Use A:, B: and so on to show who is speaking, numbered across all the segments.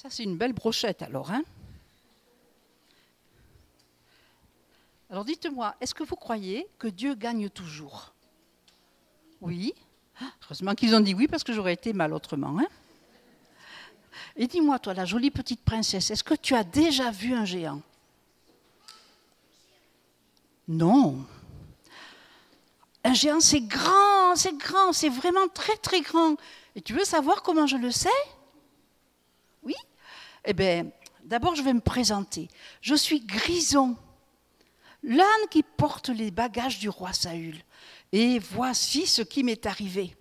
A: Ça, c'est une belle brochette alors. Hein alors dites-moi, est-ce que vous croyez que Dieu gagne toujours? Oui. Heureusement qu'ils ont dit oui parce que j'aurais été mal autrement. Hein Et dis-moi, toi, la jolie petite princesse, est-ce que tu as déjà vu un géant? Non. Un géant, c'est grand, c'est grand, c'est vraiment très très grand. Et tu veux savoir comment je le sais? Eh bien, d'abord je vais me présenter. Je suis Grison, l'âne qui porte les bagages du roi Saül. Et voici ce qui m'est arrivé.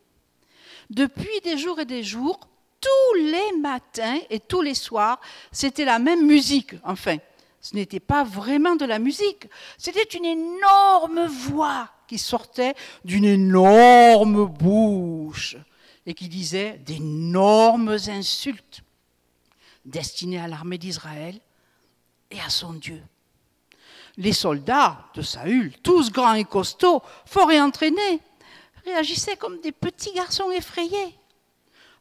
A: Depuis des jours et des jours, tous les matins et tous les soirs, c'était la même musique. Enfin, ce n'était pas vraiment de la musique, c'était une énorme voix qui sortait d'une énorme bouche et qui disait d'énormes insultes destinées à l'armée d'Israël et à son Dieu. Les soldats de Saül, tous grands et costauds, forts et entraînés, réagissaient comme des petits garçons effrayés.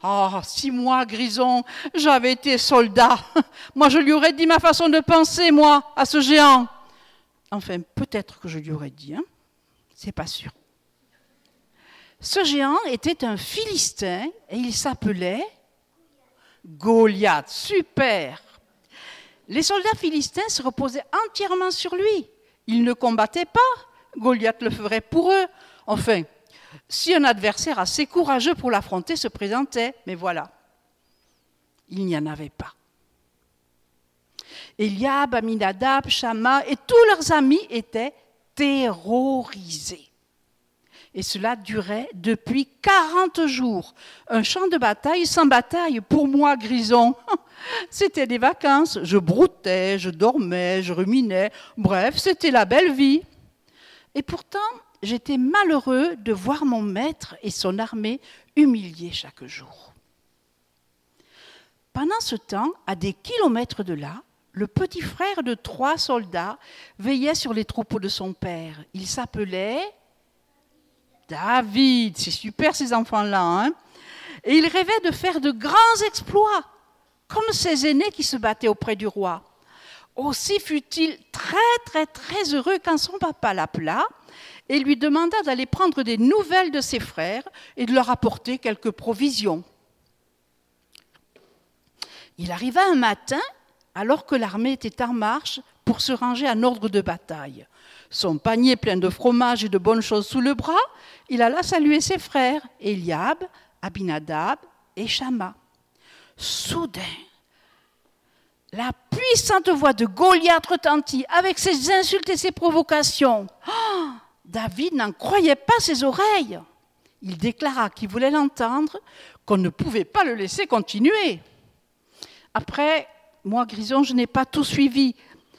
A: Ah, si moi, Grison, j'avais été soldat, moi je lui aurais dit ma façon de penser, moi, à ce géant. Enfin, peut-être que je lui aurais dit, hein c'est pas sûr. Ce géant était un Philistin et il s'appelait Goliath. Super. Les soldats philistins se reposaient entièrement sur lui. Ils ne combattaient pas. Goliath le ferait pour eux. Enfin, si un adversaire assez courageux pour l'affronter se présentait, mais voilà, il n'y en avait pas. Eliab, Aminadab, Shama et tous leurs amis étaient terrorisés. Et cela durait depuis 40 jours. Un champ de bataille sans bataille, pour moi, Grison. C'était des vacances. Je broutais, je dormais, je ruminais. Bref, c'était la belle vie. Et pourtant, j'étais malheureux de voir mon maître et son armée humiliés chaque jour. Pendant ce temps, à des kilomètres de là, le petit frère de trois soldats veillait sur les troupeaux de son père. Il s'appelait David. C'est super ces enfants-là. Hein et il rêvait de faire de grands exploits, comme ses aînés qui se battaient auprès du roi. Aussi fut-il très très très heureux quand son papa l'appela et lui demanda d'aller prendre des nouvelles de ses frères et de leur apporter quelques provisions. Il arriva un matin, alors que l'armée était en marche, pour se ranger à ordre de bataille. Son panier plein de fromage et de bonnes choses sous le bras, il alla saluer ses frères, Eliab, Abinadab et Shama. Soudain, la puissante voix de Goliath retentit avec ses insultes et ses provocations. Oh David n'en croyait pas ses oreilles. Il déclara qu'il voulait l'entendre, qu'on ne pouvait pas le laisser continuer. Après, moi, Grison, je n'ai pas tout suivi,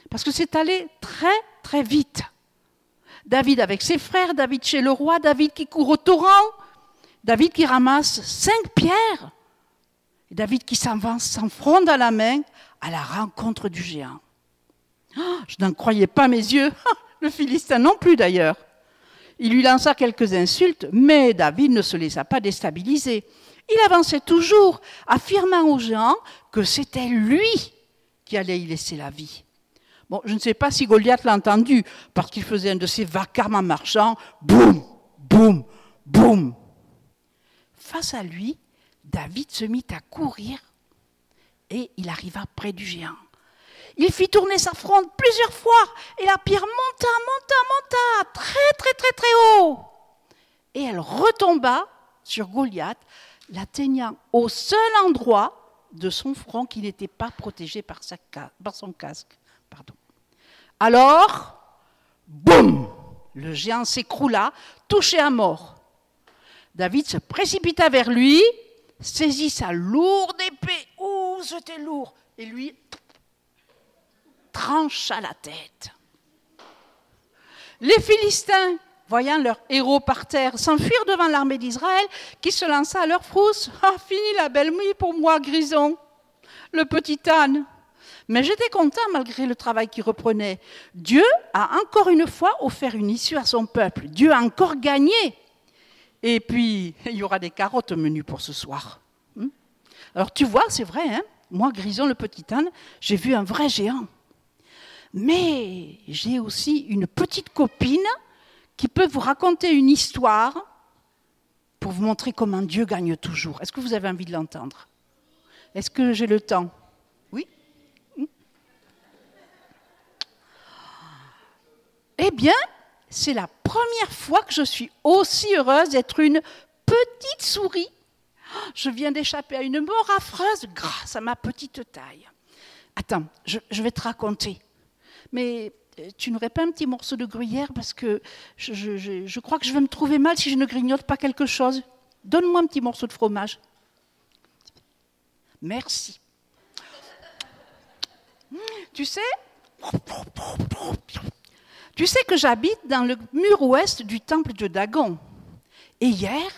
A: parce que c'est allé très, très vite. David avec ses frères, David chez le roi, David qui court au torrent, David qui ramasse cinq pierres, et David qui s'avance sans fronde à la main à la rencontre du géant. Oh, je n'en croyais pas mes yeux, le Philistin non plus d'ailleurs. Il lui lança quelques insultes, mais David ne se laissa pas déstabiliser. Il avançait toujours, affirmant aux gens que c'était lui qui allait y laisser la vie. Bon, je ne sais pas si Goliath l'a entendu, parce qu'il faisait un de ses vacarmes en marchant, boum, boum, boum. Face à lui, David se mit à courir et il arriva près du géant. Il fit tourner sa fronde plusieurs fois et la pierre monta, monta, monta très très très très haut. Et elle retomba sur Goliath, l'atteignant au seul endroit de son front qui n'était pas protégé par, son casque. Pardon. Alors, boum, le géant s'écroula, touché à mort. David se précipita vers lui, saisit sa lourde épée. Oh, c'était lourd. Et lui, trancha la tête. Les Philistins, voyant leur héros par terre, s'enfuirent devant l'armée d'Israël qui se lança à leur frousse. Ah, fini la belle nuit pour moi, Grison, le petit âne. Mais j'étais content malgré le travail qui reprenait. Dieu a encore une fois offert une issue à son peuple. Dieu a encore gagné. Et puis, il y aura des carottes au menu pour ce soir. Hmm? Alors tu vois, c'est vrai, hein moi, Grison le petit âne, j'ai vu un vrai géant. Mais j'ai aussi une petite copine qui peut vous raconter une histoire pour vous montrer comment Dieu gagne toujours. Est-ce que vous avez envie de l'entendre? Est-ce que j'ai le temps Oui hmm? Eh bien, c'est la première fois que je suis aussi heureuse d'être une petite souris. Je viens d'échapper à une mort affreuse grâce à ma petite taille. Attends, je, vais te raconter. Mais euh, tu n'aurais pas un petit morceau de gruyère parce que je, crois que je vais me trouver mal si je ne grignote pas quelque chose. Donne-moi un petit morceau de fromage. Merci. Tu sais, tu sais que j'habite dans le mur ouest du temple de Dagon. Et hier,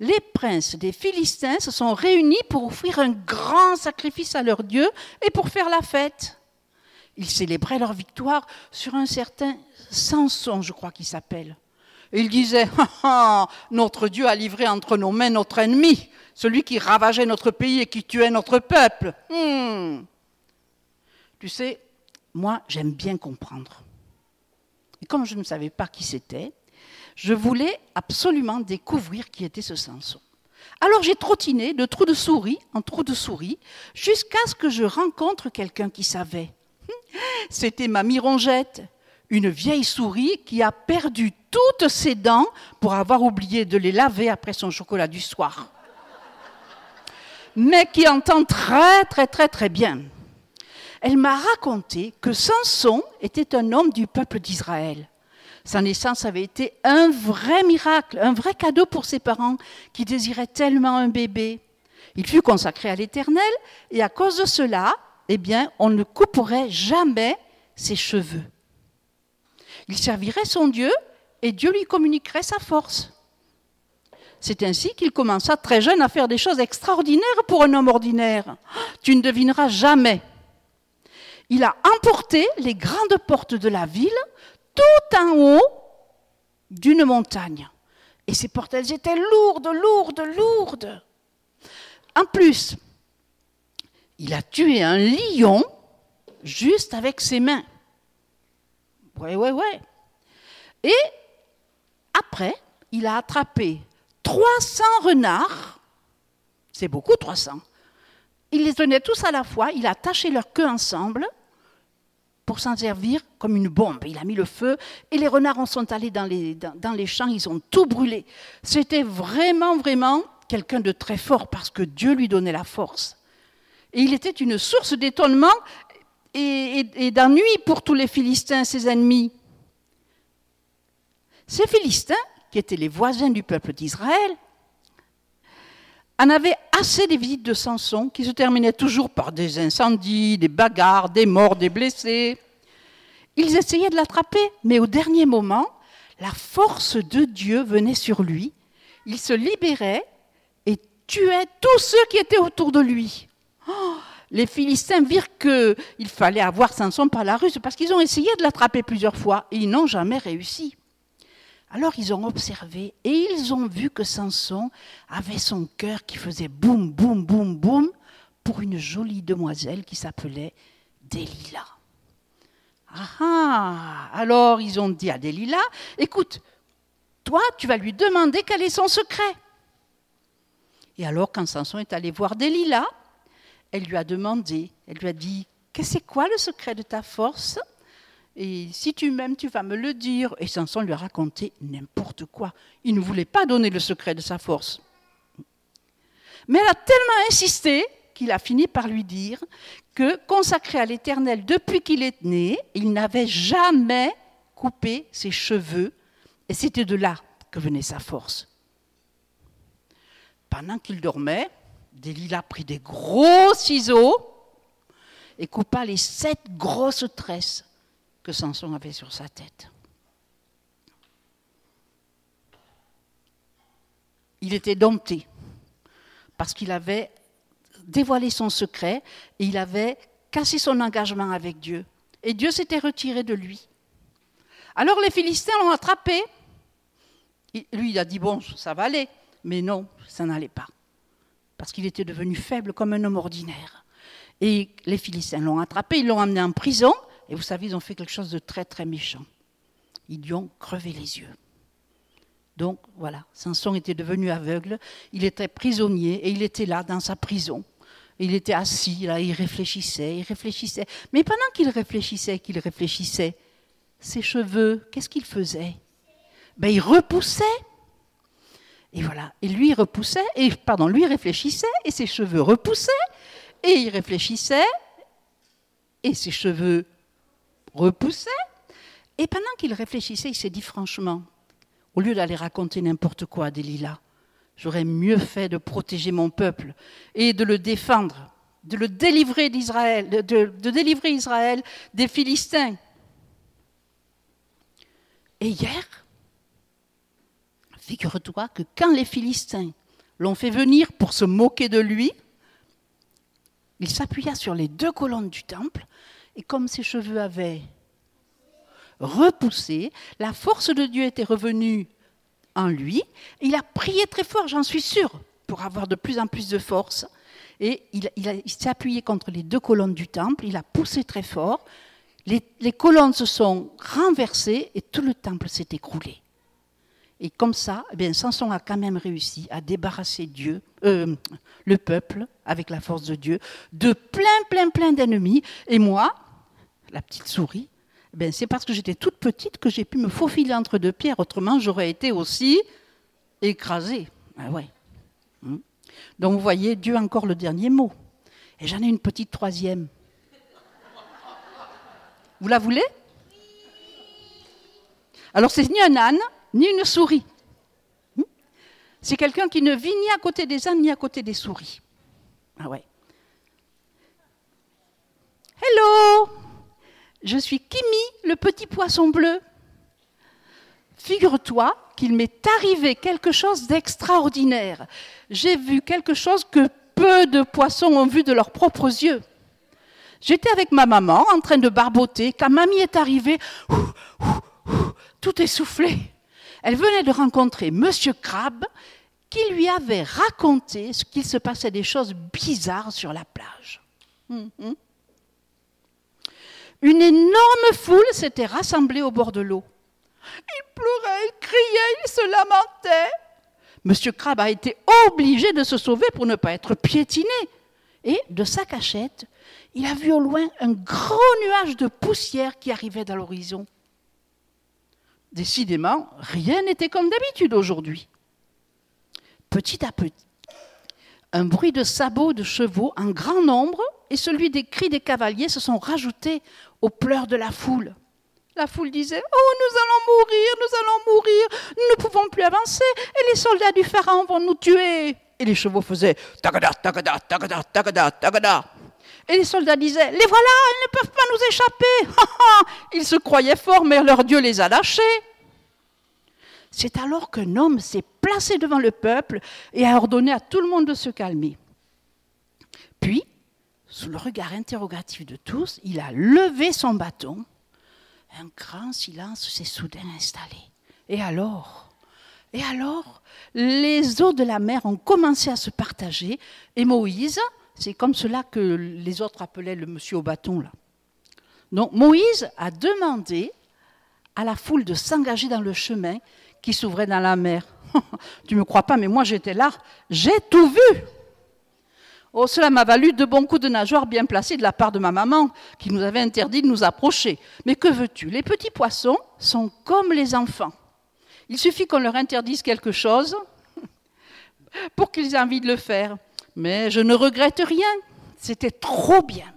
A: les princes des Philistins se sont réunis pour offrir un grand sacrifice à leur Dieu et pour faire la fête. Ils célébraient leur victoire sur un certain Samson, je crois qu'il s'appelle. Ils disaient ah, ah, Notre Dieu a livré entre nos mains notre ennemi, celui qui ravageait notre pays et qui tuait notre peuple. Hmm. Tu sais, moi, j'aime bien comprendre. Et comme je ne savais pas qui c'était, je voulais absolument découvrir qui était ce Samson. Alors j'ai trottiné de trou de souris en trou de souris jusqu'à ce que je rencontre quelqu'un qui savait. C'était ma mirongette, une vieille souris qui a perdu toutes ses dents pour avoir oublié de les laver après son chocolat du soir. Mais qui entend très très très très bien elle m'a raconté que Samson était un homme du peuple d'Israël. Sa naissance avait été un vrai miracle, un vrai cadeau pour ses parents qui désiraient tellement un bébé. Il fut consacré à l'Éternel et à cause de cela, eh bien, on ne couperait jamais ses cheveux. Il servirait son Dieu et Dieu lui communiquerait sa force. C'est ainsi qu'il commença très jeune à faire des choses extraordinaires pour un homme ordinaire. Tu ne devineras jamais il a emporté les grandes portes de la ville tout en haut d'une montagne. Et ces portes, elles étaient lourdes, lourdes, lourdes. En plus, il a tué un lion juste avec ses mains. Ouais, ouais, ouais. Et après, il a attrapé 300 renards. C'est beaucoup, 300. Il les tenait tous à la fois, il a attaché leur queue ensemble pour s'en servir comme une bombe. Il a mis le feu et les renards en sont allés dans les, champs, ils ont tout brûlé. C'était vraiment, vraiment quelqu'un de très fort parce que Dieu lui donnait la force. Et il était une source d'étonnement et d'ennui pour tous les Philistins, ses ennemis. Ces Philistins, qui étaient les voisins du peuple d'Israël, en avait assez des visites de Samson qui se terminaient toujours par des incendies, des bagarres, des morts, des blessés. Ils essayaient de l'attraper, mais au dernier moment, la force de Dieu venait sur lui. Il se libérait et tuait tous ceux qui étaient autour de lui. Oh, les Philistins virent qu'il fallait avoir Samson par la ruse parce qu'ils ont essayé de l'attraper plusieurs fois et ils n'ont jamais réussi. Alors ils ont observé et ils ont vu que Samson avait son cœur qui faisait boum, boum, boum, boum pour une jolie demoiselle qui s'appelait Delilah. Ah, ah Alors ils ont dit à Delilah, écoute, toi tu vas lui demander quel est son secret. Et alors quand Samson est allé voir Delilah, elle lui a demandé, elle lui a dit, qu'est-ce c'est quoi le secret de ta force? Et si tu m'aimes, tu vas me le dire. Et Samson lui a raconté n'importe quoi. Il ne voulait pas donner le secret de sa force. Mais elle a tellement insisté qu'il a fini par lui dire que, consacré à l'Éternel depuis qu'il est né, il n'avait jamais coupé ses cheveux. Et c'était de là que venait sa force. Pendant qu'il dormait, Delilah prit des gros ciseaux et coupa les sept grosses tresses que Samson avait sur sa tête. Il était dompté parce qu'il avait dévoilé son secret et il avait cassé son engagement avec Dieu. Et Dieu s'était retiré de lui. Alors les Philistins l'ont attrapé. Lui, il a dit, bon, ça va aller. Mais non, ça n'allait pas. Parce qu'il était devenu faible comme un homme ordinaire. Et les Philistins l'ont attrapé, ils l'ont amené en prison, et vous savez, ils ont fait quelque chose de très très méchant. Ils lui ont crevé les yeux. Donc voilà, Samson était devenu aveugle, il était prisonnier et il était là dans sa prison. Il était assis, là, il réfléchissait, il réfléchissait. Mais pendant qu'il réfléchissait, qu'il réfléchissait, ses cheveux, qu'est-ce qu'il faisait? Ben, Il repoussait. Et voilà, et lui repoussait, et pardon, lui réfléchissait, et ses cheveux repoussaient, et il réfléchissait, et ses cheveux repoussaient. Et pendant qu'il réfléchissait, il s'est dit franchement, au lieu d'aller raconter n'importe quoi à Delilah, j'aurais mieux fait de protéger mon peuple et de le défendre, de le délivrer d'Israël, de, de, délivrer Israël des Philistins. Et hier, figure-toi que quand les Philistins l'ont fait venir pour se moquer de lui, il s'appuya sur les deux colonnes du temple, et comme ses cheveux avaient repoussé, la force de Dieu était revenue en lui. Il a prié très fort, j'en suis sûre, pour avoir de plus en plus de force. Et il, s'est appuyé contre les deux colonnes du temple, il a poussé très fort. Les, colonnes se sont renversées et tout le temple s'est écroulé. Et comme ça, eh bien, Samson a quand même réussi à débarrasser Dieu, euh, le peuple, avec la force de Dieu, de plein, plein, plein d'ennemis. Et moi, la petite souris, ben, c'est parce que j'étais toute petite que j'ai pu me faufiler entre deux pierres. Autrement, j'aurais été aussi écrasée. Ah ouais. Hmm. Donc vous voyez, Dieu encore le dernier mot. Et j'en ai une petite troisième. Vous la voulez? Alors c'est ni un âne, ni une souris. Hmm. C'est quelqu'un qui ne vit ni à côté des ânes, ni à côté des souris. Ah ouais. Hello je suis Kimi, le petit poisson bleu. Figure-toi qu'il m'est arrivé quelque chose d'extraordinaire. J'ai vu quelque chose que peu de poissons ont vu de leurs propres yeux. J'étais avec ma maman en train de barboter quand mamie est arrivée, tout essoufflé. Elle venait de rencontrer Monsieur Crabbe qui lui avait raconté ce qu'il se passait des choses bizarres sur la plage. Hum, hum. Une énorme foule s'était rassemblée au bord de l'eau. Il pleurait, il criait, il se lamentait. Monsieur Crabbe a été obligé de se sauver pour ne pas être piétiné. Et de sa cachette, il a vu au loin un gros nuage de poussière qui arrivait dans l'horizon. Décidément, rien n'était comme d'habitude aujourd'hui. Petit à petit, un bruit de sabots de chevaux en grand nombre et celui des cris des cavaliers se sont rajoutés aux pleurs de la foule. La foule disait Oh, nous allons mourir, nous allons mourir, nous ne pouvons plus avancer, et les soldats du pharaon vont nous tuer. Et les chevaux faisaient Tagada, tagada, tagada, tagada, tagada. Et les soldats disaient Les voilà, ils ne peuvent pas nous échapper. ils se croyaient forts, mais leur Dieu les a lâchés. C'est alors qu'un homme s'est placé devant le peuple et a ordonné à tout le monde de se calmer. Puis, sous le regard interrogatif de tous, il a levé son bâton. Un grand silence s'est soudain installé. Et alors? Et alors Les eaux de la mer ont commencé à se partager et Moïse, c'est comme cela que les autres appelaient le monsieur au bâton là. Donc Moïse a demandé à la foule de s'engager dans le chemin qui s'ouvrait dans la mer. tu ne me crois pas, mais moi j'étais là, j'ai tout vu. Oh, cela m'a valu de bons coups de nageoire bien placés de la part de ma maman, qui nous avait interdit de nous approcher. Mais que veux-tu? Les petits poissons sont comme les enfants. Il suffit qu'on leur interdise quelque chose pour qu'ils aient envie de le faire. Mais je ne regrette rien. C'était trop bien.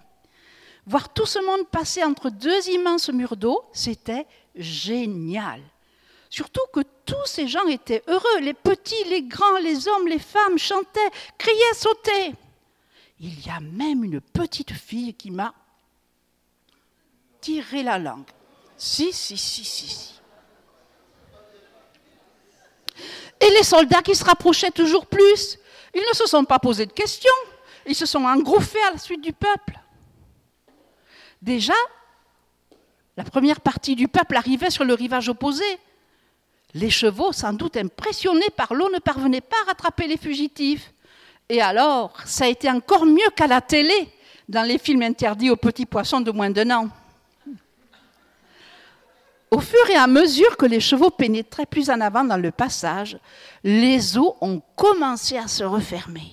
A: Voir tout ce monde passer entre deux immenses murs d'eau, c'était génial. Surtout que tous ces gens étaient heureux. Les petits, les grands, les hommes, les femmes chantaient, criaient, sautaient il y a même une petite fille qui m'a tiré la langue. Si, si, si, si, si. Et les soldats qui se rapprochaient toujours plus, ils ne se sont pas posés de questions, ils se sont engouffrés à la suite du peuple. Déjà, la première partie du peuple arrivait sur le rivage opposé. Les chevaux, sans doute impressionnés par l'eau, ne parvenaient pas à rattraper les fugitifs. Et alors, ça a été encore mieux qu'à la télé. dans les films interdits aux petits poissons de moins d'un an. Au fur et à mesure que les chevaux pénétraient plus en avant dans le passage, les eaux ont commencé à se refermer.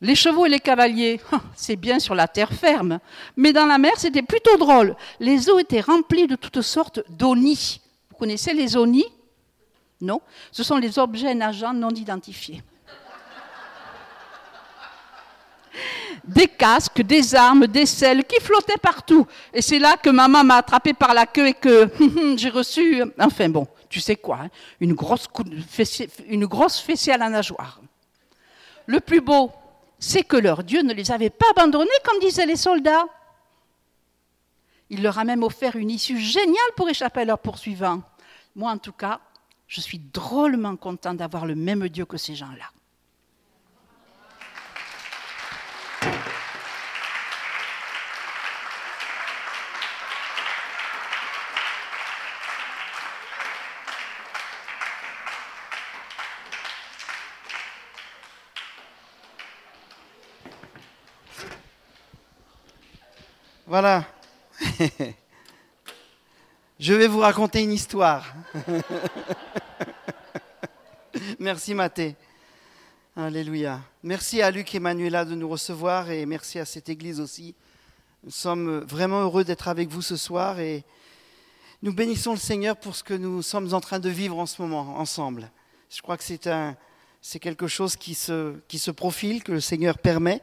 A: Les chevaux et les cavaliers, c'est bien sur la terre ferme, mais dans la mer, c'était plutôt drôle. Les eaux étaient remplies de toutes sortes d'onis. Vous connaissez les onis? Non Ce sont les objets nageants non identifiés. des casques, des armes, des selles qui flottaient partout. Et c'est là que maman m'a attrapé par la queue et que j'ai reçu, enfin bon, tu sais quoi, hein, une, grosse une grosse fessée à la nageoire. Le plus beau, c'est que leur Dieu ne les avait pas abandonnés comme disaient les soldats. Il leur a même offert une issue géniale pour échapper à leurs poursuivants. Moi, en tout cas, je suis drôlement content d'avoir le même Dieu que ces gens-là.
B: Voilà. Je vais vous raconter une histoire. merci Mathé. Alléluia. Merci à Luc et Manuela de nous recevoir et merci à cette église aussi. Nous sommes vraiment heureux d'être avec vous ce soir et nous bénissons le Seigneur pour ce que nous sommes en train de vivre en ce moment ensemble. Je crois que c'est quelque chose qui se, profile, que le Seigneur permet,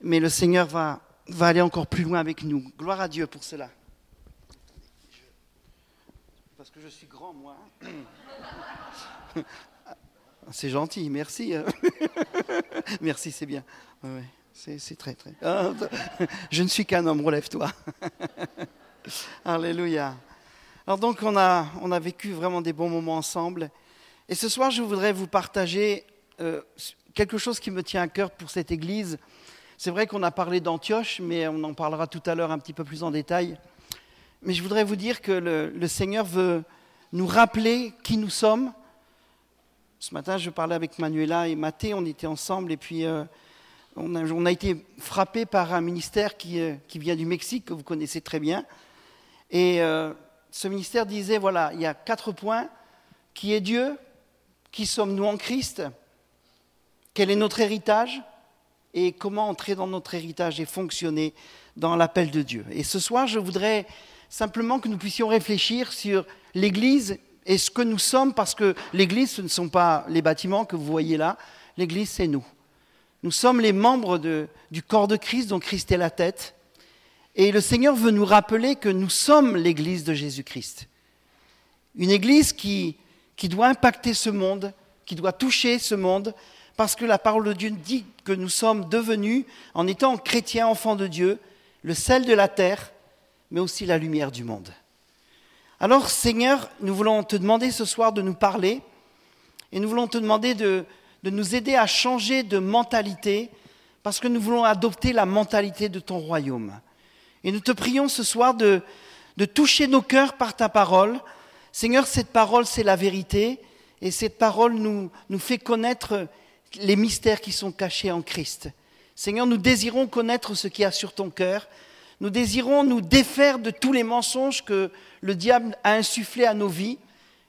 B: mais le Seigneur va aller encore plus loin avec nous. Gloire à Dieu pour cela. Parce que je suis grand, moi. C'est gentil, merci. merci, c'est bien. c'est très, très. Ah, je ne suis qu'un homme, relève-toi. Alléluia. Alors donc, on a, on a vécu vraiment des bons moments ensemble. Et ce soir, je voudrais vous partager euh, quelque chose qui me tient à cœur pour cette Église. C'est vrai qu'on a parlé d'Antioche, mais on en parlera tout à l'heure un petit peu plus en détail. Mais je voudrais vous dire que le, Seigneur veut nous rappeler qui nous sommes. Ce matin, je parlais avec Manuela et Mathé, on était ensemble, et puis euh, on, a, été frappé par un ministère qui, euh, qui, vient du Mexique, que vous connaissez très bien. Et euh, ce ministère disait, voilà, il y a quatre points. Qui est Dieu? Qui sommes-nous en Christ? Quel est notre héritage? Et comment entrer dans notre héritage et fonctionner dans l'appel de Dieu? Et ce soir, je voudrais simplement que nous puissions réfléchir sur l'Église et ce que nous sommes, parce que l'Église, ce ne sont pas les bâtiments que vous voyez là, l'Église, c'est nous. Nous sommes les membres du corps de Christ, dont Christ est la tête. Et le Seigneur veut nous rappeler que nous sommes l'Église de Jésus-Christ. Une Église qui, qui doit impacter ce monde, qui doit toucher ce monde, parce que la parole de Dieu dit que nous sommes devenus, en étant chrétiens, enfants de Dieu, le sel de la terre, mais aussi la lumière du monde. Alors Seigneur, nous voulons te demander ce soir de nous parler, et nous voulons te demander de, nous aider à changer de mentalité, parce que nous voulons adopter la mentalité de ton royaume. Et nous te prions ce soir de, toucher nos cœurs par ta parole. Seigneur, cette parole, c'est la vérité, et cette parole nous, nous fait connaître les mystères qui sont cachés en Christ. Seigneur, nous désirons connaître ce qu'il y a sur ton cœur. Nous désirons nous défaire de tous les mensonges que le diable a insufflés à nos vies.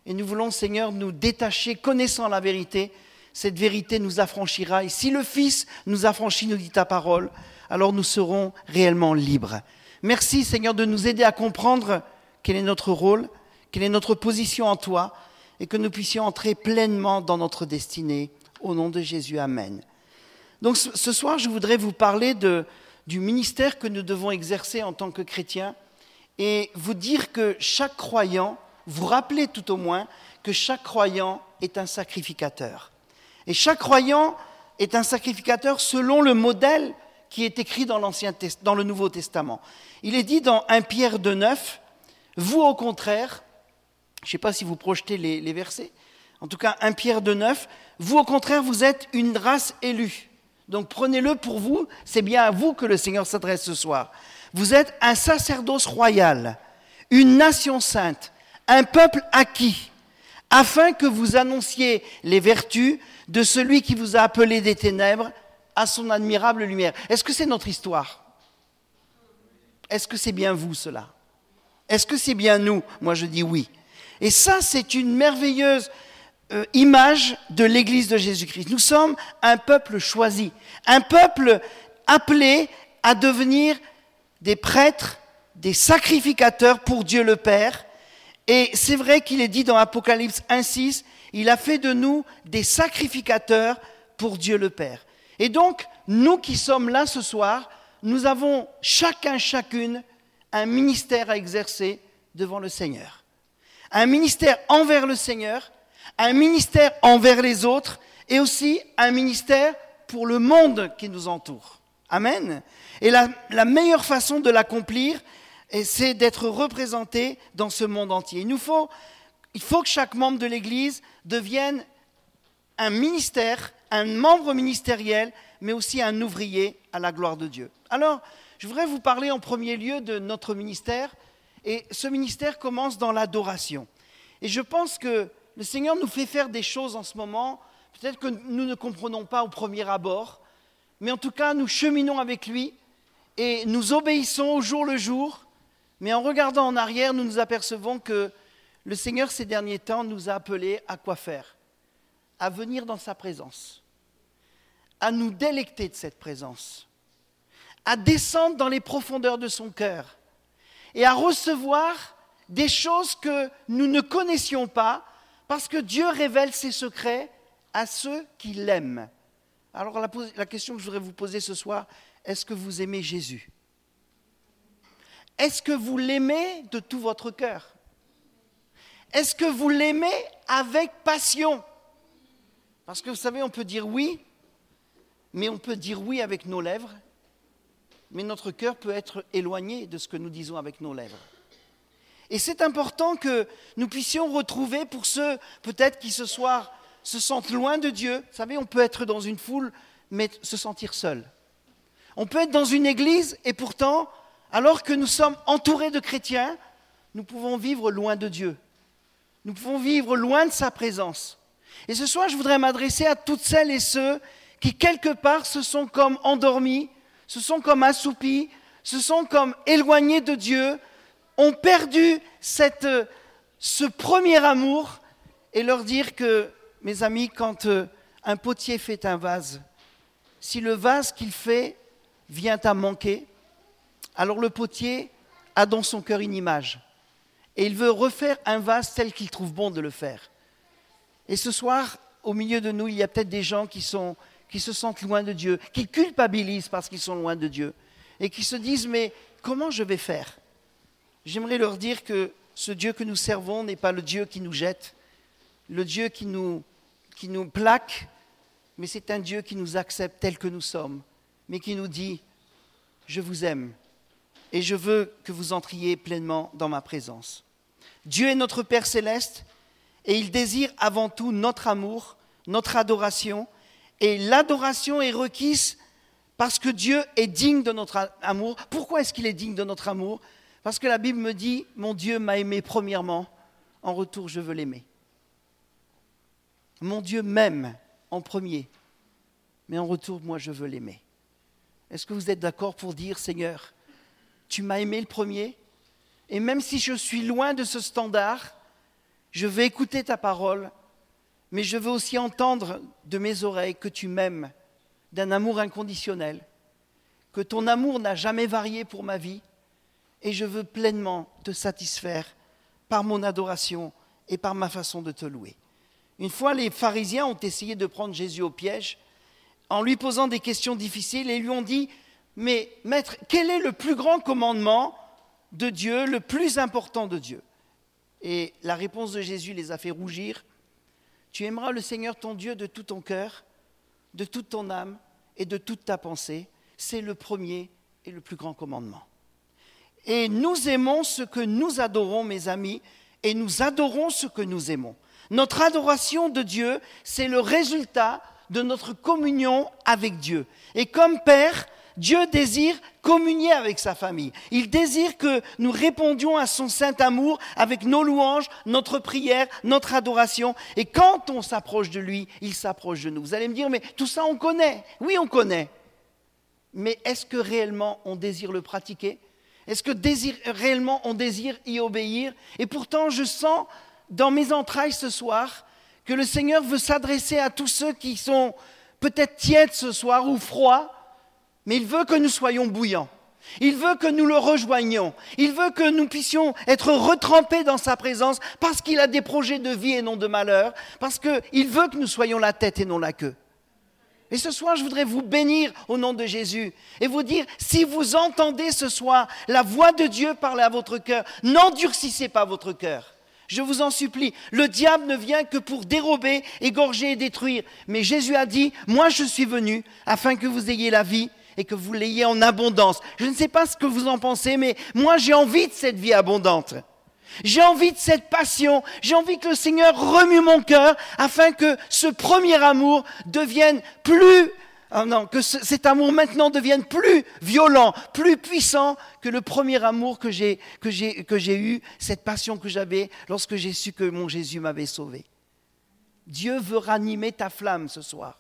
B: Et nous voulons, Seigneur, nous détacher, connaissant la vérité. Cette vérité nous affranchira. Et si le Fils nous affranchit, nous dit ta parole, alors nous serons réellement libres. Merci, Seigneur, de nous aider à comprendre quel est notre rôle, quelle est notre position en toi, et que nous puissions entrer pleinement dans notre destinée. Au nom de Jésus, Amen. Donc ce soir, je voudrais vous parler de, du ministère que nous devons exercer en tant que chrétiens et vous dire que chaque croyant, vous rappelez tout au moins que chaque croyant est un sacrificateur. Et chaque croyant est un sacrificateur selon le modèle qui est écrit dans, dans le Nouveau Testament. Il est dit dans 1 Pierre 2,9, vous au contraire, je ne sais pas si vous projetez les, versets, en tout cas 1 Pierre 2,9, vous, au contraire, vous êtes une race élue. Donc prenez-le pour vous, c'est bien à vous que le Seigneur s'adresse ce soir. Vous êtes un sacerdoce royal, une nation sainte, un peuple acquis, afin que vous annonciez les vertus de celui qui vous a appelé des ténèbres à son admirable lumière. Est-ce que c'est notre histoire? Est-ce que c'est bien vous cela? Est-ce que c'est bien nous? Moi je dis oui. Et ça, c'est une merveilleuse euh, image de l'Église de Jésus-Christ. Nous sommes un peuple choisi, un peuple appelé à devenir des prêtres, des sacrificateurs pour Dieu le Père. Et c'est vrai qu'il est dit dans Apocalypse 1.6, il a fait de nous des sacrificateurs pour Dieu le Père. Et donc, nous qui sommes là ce soir, nous avons chacun, chacune, un ministère à exercer devant le Seigneur. Un ministère envers le Seigneur, un ministère envers les autres et aussi un ministère pour le monde qui nous entoure. Amen. Et la, meilleure façon de l'accomplir, c'est d'être représenté dans ce monde entier. Il nous faut, il faut que chaque membre de l'Église devienne un ministère, un membre ministériel, mais aussi un ouvrier à la gloire de Dieu. Alors, je voudrais vous parler en premier lieu de notre ministère, et ce ministère commence dans l'adoration. Et je pense que le Seigneur nous fait faire des choses en ce moment, peut-être que nous ne comprenons pas au premier abord, mais en tout cas, nous cheminons avec lui et nous obéissons au jour le jour, mais en regardant en arrière, nous nous apercevons que le Seigneur, ces derniers temps, nous a appelés à quoi faire? À venir dans sa présence, à nous délecter de cette présence, à descendre dans les profondeurs de son cœur et à recevoir des choses que nous ne connaissions pas, parce que Dieu révèle ses secrets à ceux qui l'aiment. Alors la, question que je voudrais vous poser ce soir, est-ce que vous aimez Jésus? Est-ce que vous l'aimez de tout votre cœur? Est-ce que vous l'aimez avec passion? Parce que vous savez, on peut dire oui, mais on peut dire oui avec nos lèvres, mais notre cœur peut être éloigné de ce que nous disons avec nos lèvres. Et c'est important que nous puissions retrouver pour ceux peut-être qui ce soir se sentent loin de Dieu. Vous savez, on peut être dans une foule, mais se sentir seul. On peut être dans une église et pourtant, alors que nous sommes entourés de chrétiens, nous pouvons vivre loin de Dieu. Nous pouvons vivre loin de sa présence. Et ce soir, je voudrais m'adresser à toutes celles et ceux qui, quelque part, se sont comme endormis, se sont comme assoupis, se sont comme éloignés de Dieu, ont perdu cette, ce premier amour et leur dire que, mes amis, quand euh, un potier fait un vase, si le vase qu'il fait vient à manquer, alors le potier a dans son cœur une image. Et il veut refaire un vase tel qu'il trouve bon de le faire. Et ce soir, au milieu de nous, il y a peut-être des gens qui se sentent loin de Dieu, qui culpabilisent parce qu'ils sont loin de Dieu, et qui se disent, mais comment je vais faire? J'aimerais leur dire que ce Dieu que nous servons n'est pas le Dieu qui nous jette, le Dieu qui nous, plaque, mais c'est un Dieu qui nous accepte tel que nous sommes, mais qui nous dit, je vous aime et je veux que vous entriez pleinement dans ma présence. Dieu est notre Père céleste et il désire avant tout notre amour, notre adoration, et l'adoration est requise parce que Dieu est digne de notre amour. Pourquoi est-ce qu'il est digne de notre amour? Parce que la Bible me dit, mon Dieu m'a aimé premièrement, en retour je veux l'aimer. Mon Dieu m'aime en premier, mais en retour moi je veux l'aimer. Est-ce que vous êtes d'accord pour dire, Seigneur, tu m'as aimé le premier, et même si je suis loin de ce standard, je vais écouter ta parole, mais je veux aussi entendre de mes oreilles que tu m'aimes d'un amour inconditionnel, que ton amour n'a jamais varié pour ma vie, et je veux pleinement te satisfaire par mon adoration et par ma façon de te louer. Une fois, les pharisiens ont essayé de prendre Jésus au piège en lui posant des questions difficiles et lui ont dit, mais maître, quel est le plus grand commandement de Dieu, le plus important de Dieu? Et la réponse de Jésus les a fait rougir. Tu aimeras le Seigneur ton Dieu de tout ton cœur, de toute ton âme et de toute ta pensée. C'est le premier et le plus grand commandement. Et nous aimons ce que nous adorons, mes amis, et nous adorons ce que nous aimons. Notre adoration de Dieu, c'est le résultat de notre communion avec Dieu. Et comme Père, Dieu désire communier avec sa famille. Il désire que nous répondions à son saint amour avec nos louanges, notre prière, notre adoration. Et quand on s'approche de lui, il s'approche de nous. Vous allez me dire, mais tout ça on connaît. Oui, on connaît. Mais est-ce que réellement on désire le pratiquer? Est-ce que réellement on désire y obéir? Et pourtant, je sens dans mes entrailles ce soir que le Seigneur veut s'adresser à tous ceux qui sont peut-être tièdes ce soir ou froids, mais il veut que nous soyons bouillants. Il veut que nous le rejoignions. Il veut que nous puissions être retrempés dans sa présence parce qu'il a des projets de vie et non de malheur, parce qu'il veut que nous soyons la tête et non la queue. Et ce soir, je voudrais vous bénir au nom de Jésus et vous dire, si vous entendez ce soir la voix de Dieu parler à votre cœur, n'endurcissez pas votre cœur. Je vous en supplie, le diable ne vient que pour dérober, égorger et détruire. Mais Jésus a dit, moi je suis venu afin que vous ayez la vie et que vous l'ayez en abondance. Je ne sais pas ce que vous en pensez, mais moi j'ai envie de cette vie abondante. J'ai envie de cette passion. J'ai envie que le Seigneur remue mon cœur afin que ce premier amour devienne plus ah non, que cet amour maintenant devienne plus violent, plus puissant que le premier amour que j'ai, que j'ai, que j'ai eu, cette passion que j'avais lorsque j'ai su que mon Jésus m'avait sauvé. Dieu veut ranimer ta flamme ce soir.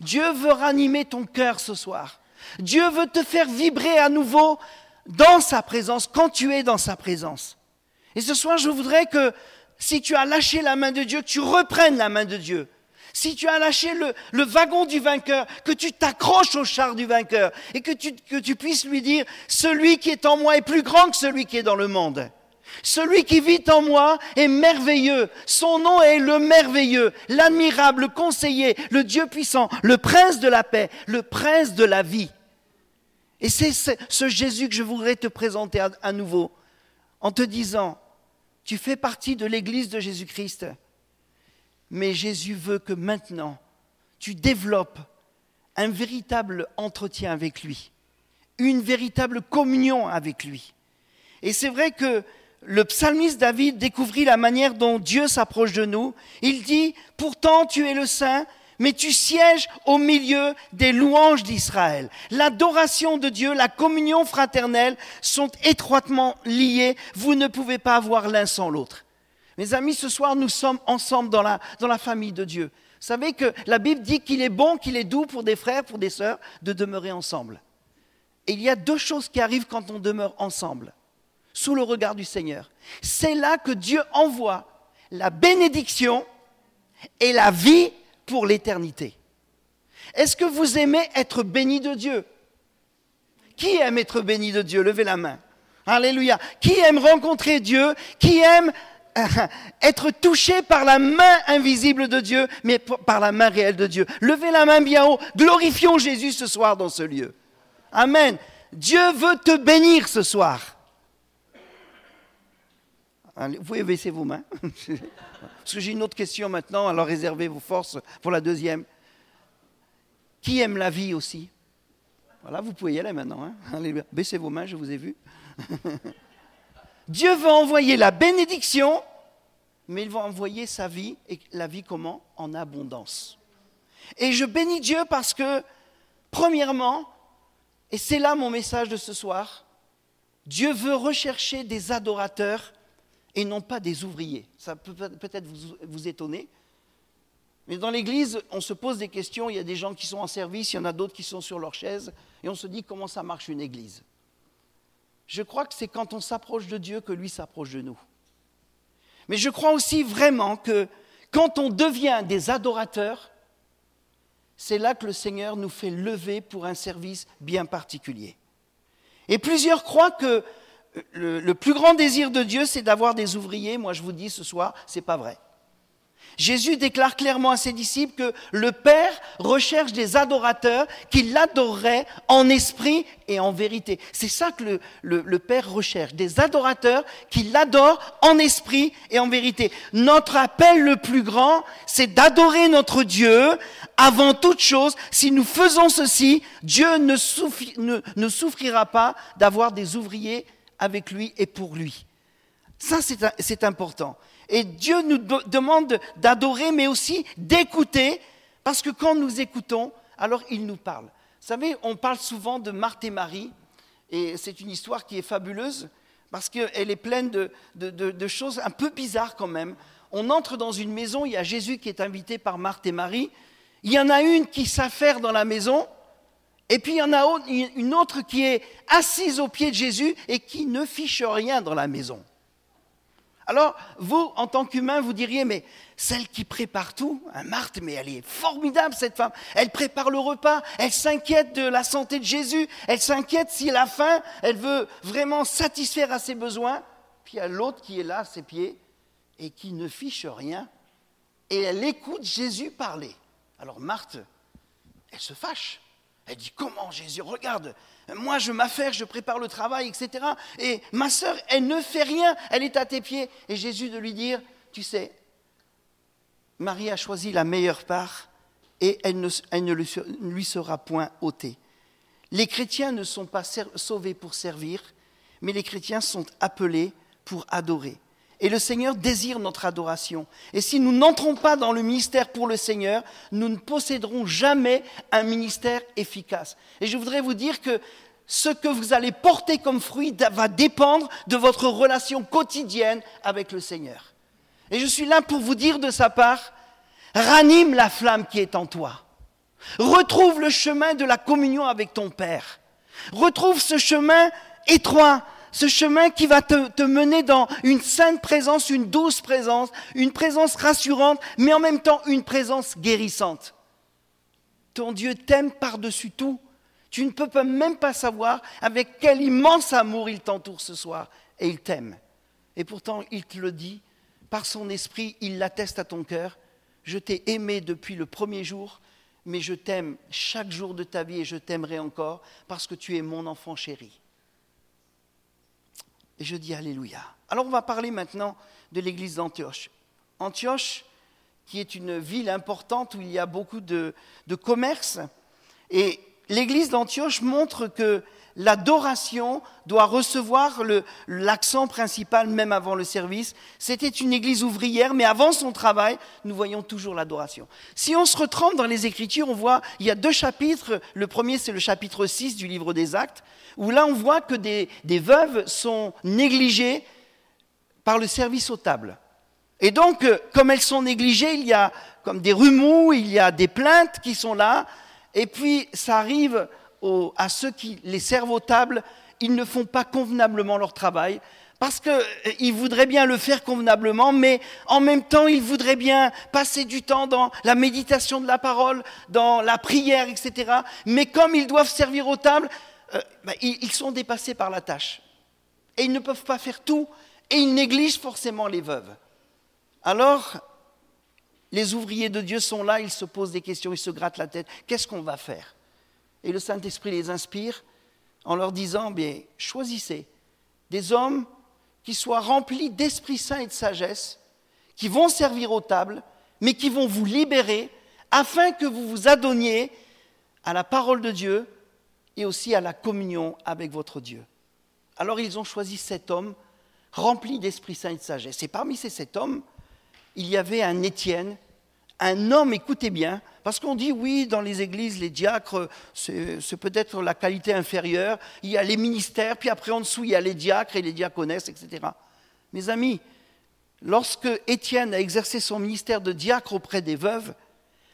B: Dieu veut ranimer ton cœur ce soir. Dieu veut te faire vibrer à nouveau dans sa présence, quand tu es dans sa présence. Et ce soir, je voudrais que si tu as lâché la main de Dieu, que tu reprennes la main de Dieu si tu as lâché le, wagon du vainqueur, que tu t'accroches au char du vainqueur et que tu, que tu puisses lui dire, celui qui est en moi est plus grand que celui qui est dans le monde. Celui qui vit en moi est merveilleux. Son nom est le merveilleux, l'admirable, le conseiller, le Dieu puissant, le prince de la paix, le prince de la vie. Et c'est ce Jésus que je voudrais te présenter à nouveau en te disant, tu fais partie de l'Église de Jésus-Christ. Mais Jésus veut que maintenant, tu développes un véritable entretien avec lui, une véritable communion avec lui. Et c'est vrai que le psalmiste David découvrit la manière dont Dieu s'approche de nous. Il dit, pourtant tu es le Saint, mais tu sièges au milieu des louanges d'Israël. L'adoration de Dieu, la communion fraternelle sont étroitement liées. Vous ne pouvez pas avoir l'un sans l'autre. Mes amis, ce soir, nous sommes ensemble dans la, dans la famille de Dieu. Vous savez que la Bible dit qu'il est bon, qu'il est doux pour des frères, pour des sœurs, de demeurer ensemble. Et il y a deux choses qui arrivent quand on demeure ensemble, sous le regard du Seigneur. C'est là que Dieu envoie la bénédiction et la vie pour l'éternité. Est-ce que vous aimez être béni de Dieu? Qui aime être béni de Dieu? Levez la main. Alléluia. Qui aime rencontrer Dieu? Qui aime être touché par la main invisible de Dieu, mais par la main réelle de Dieu? Levez la main bien haut. Glorifions Jésus ce soir dans ce lieu. Amen. Dieu veut te bénir ce soir. Vous pouvez baisser vos mains. Parce que j'ai une autre question maintenant, alors réservez vos forces pour la deuxième. Qui aime la vie aussi? Voilà, vous pouvez y aller maintenant. Hein. baissez vos mains, je vous ai vu. Dieu va envoyer la bénédiction, mais il va envoyer sa vie, et la vie comment? En abondance. Et je bénis Dieu parce que, premièrement, et c'est là mon message de ce soir, Dieu veut rechercher des adorateurs et non pas des ouvriers. Ça peut peut-être vous, vous étonner, mais dans l'Église, on se pose des questions, il y a des gens qui sont en service, il y en a d'autres qui sont sur leur chaise, et on se dit comment ça marche une Église? Je crois que c'est quand on s'approche de Dieu que lui s'approche de nous. Mais je crois aussi vraiment que quand on devient des adorateurs, c'est là que le Seigneur nous fait lever pour un service bien particulier. Et plusieurs croient que le, plus grand désir de Dieu, c'est d'avoir des ouvriers. Moi, je vous dis ce soir, ce n'est pas vrai. Jésus déclare clairement à ses disciples que le Père recherche des adorateurs qui l'adoreraient en esprit et en vérité. C'est ça que le, Père recherche, des adorateurs qui l'adorent en esprit et en vérité. Notre appel le plus grand, c'est d'adorer notre Dieu avant toute chose. Si nous faisons ceci, Dieu ne, ne souffrira pas d'avoir des ouvriers avec lui et pour lui. Ça, c'est important. Et Dieu nous demande d'adorer, mais aussi d'écouter, parce que quand nous écoutons, alors il nous parle. Vous savez, on parle souvent de Marthe et Marie, et c'est une histoire qui est fabuleuse, parce qu'elle est pleine de, choses un peu bizarres quand même. On entre dans une maison, il y a Jésus qui est invité par Marthe et Marie, il y en a une qui s'affaire dans la maison, et puis il y en a une autre qui est assise au pied de Jésus et qui ne fiche rien dans la maison. Alors, vous, en tant qu'humain, vous diriez, mais celle qui prépare tout, hein, Marthe, mais elle est formidable, cette femme. Elle prépare le repas, elle s'inquiète de la santé de Jésus, elle s'inquiète s'il a faim, elle veut vraiment satisfaire à ses besoins. Puis il y a l'autre qui est là à ses pieds et qui ne fiche rien. Et elle écoute Jésus parler. Alors Marthe, elle se fâche. Elle dit, comment Jésus? Regarde, moi je m'affaire, je prépare le travail, etc. Et ma sœur, elle ne fait rien, elle est à tes pieds. Et Jésus de lui dire, tu sais, Marie a choisi la meilleure part et elle ne, elle ne lui sera point ôtée. Les chrétiens ne sont pas sauvés pour servir, mais les chrétiens sont appelés pour adorer. Et le Seigneur désire notre adoration. Et si nous n'entrons pas dans le ministère pour le Seigneur, nous ne posséderons jamais un ministère efficace. Et je voudrais vous dire que ce que vous allez porter comme fruit va dépendre de votre relation quotidienne avec le Seigneur. Et je suis là pour vous dire de sa part, ranime la flamme qui est en toi. Retrouve le chemin de la communion avec ton Père. Retrouve ce chemin étroit ce chemin qui va te, mener dans une sainte présence, une douce présence, une présence rassurante, mais en même temps une présence guérissante. Ton Dieu t'aime par-dessus tout. Tu ne peux même pas savoir avec quel immense amour il t'entoure ce soir, et il t'aime. Et pourtant, il te le dit, par son esprit, il l'atteste à ton cœur. Je t'ai aimé depuis le premier jour, mais je t'aime chaque jour de ta vie et je t'aimerai encore parce que tu es mon enfant chéri. Et je dis Alléluia. Alors on va parler maintenant de l'église d'Antioche. Antioche, qui est une ville importante où il y a beaucoup de, de commerce. Et l'église d'Antioche montre que l'adoration doit recevoir l'accent principal même avant le service. C'était une église ouvrière, mais avant son travail, nous voyons toujours l'adoration. Si on se retrempe dans les Écritures, on voit, il y a deux chapitres. Le premier, c'est le chapitre 6 du livre des Actes, où là, on voit que des, veuves sont négligées par le service aux tables. Et donc, euh, comme elles sont négligées, il y a comme des remous, il y a des plaintes qui sont là, et puis ça arrive à ceux qui les servent aux tables, ils ne font pas convenablement leur travail, parce qu'ils euh, voudraient bien le faire convenablement, mais en même temps, ils voudraient bien passer du temps dans la méditation de la parole, dans la prière, etc. Mais comme ils doivent servir aux tables, euh, bah, ils sont dépassés par la tâche. Et ils ne peuvent pas faire tout, et ils négligent forcément les veuves. Alors, les ouvriers de Dieu sont là, ils se posent des questions, ils se grattent la tête. Qu'est-ce qu'on va faire? Et le Saint-Esprit les inspire en leur disant, choisissez des hommes qui soient remplis d'Esprit Saint et de sagesse, qui vont servir aux tables, mais qui vont vous libérer afin que vous vous adonniez à la parole de Dieu et aussi à la communion avec votre Dieu. Alors ils ont choisi cet homme rempli d'Esprit Saint et de sagesse. Et parmi ces sept hommes, il y avait un Étienne, un homme, écoutez bien, parce qu'on dit oui, dans les églises, les diacres, c'est peut-être la qualité inférieure, il y a les ministères, puis après en dessous, il y a les diacres et les diaconesses, etc. Mes amis, lorsque Étienne a exercé son ministère de diacre auprès des veuves,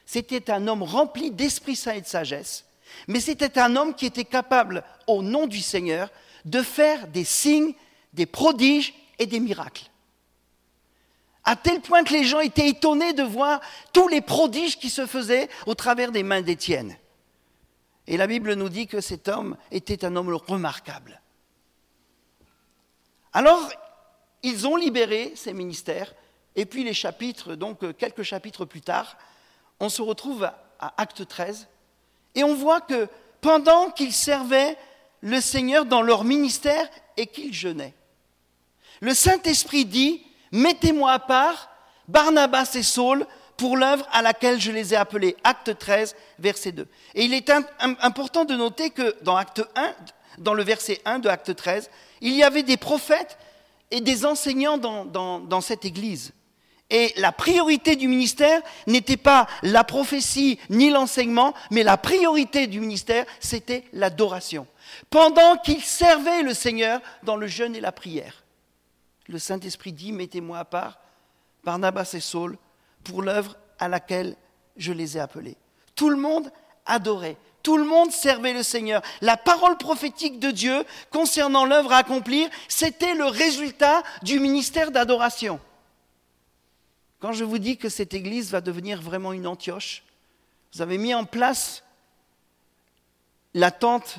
B: c'était un homme rempli d'Esprit Saint et de sagesse, mais c'était un homme qui était capable, au nom du Seigneur, de faire des signes, des prodiges et des miracles à tel point que les gens étaient étonnés de voir tous les prodiges qui se faisaient au travers des mains d'Étienne. Et la Bible nous dit que cet homme était un homme remarquable. Alors, ils ont libéré ces ministères, et puis les chapitres, donc quelques chapitres plus tard, on se retrouve à Acte 13, et on voit que pendant qu'ils servaient le Seigneur dans leur ministère et qu'ils jeûnaient, le Saint-Esprit dit, Mettez-moi à part Barnabas et Saul pour l'œuvre à laquelle je les ai appelés. Acte 13, verset 2. Et il est important de noter que dans Acte 1, dans le verset 1 de Acte 13, il y avait des prophètes et des enseignants dans, cette église. Et la priorité du ministère n'était pas la prophétie ni l'enseignement, mais la priorité du ministère, c'était l'adoration. Pendant qu'il servait le Seigneur dans le jeûne et la prière, le Saint-Esprit dit, mettez-moi à part Barnabas et Saul pour l'œuvre à laquelle je les ai appelés. Tout le monde adorait, tout le monde servait le Seigneur. La parole prophétique de Dieu concernant l'œuvre à accomplir, c'était le résultat du ministère d'adoration. Quand je vous dis que cette église va devenir vraiment une Antioche, vous avez mis en place l'attente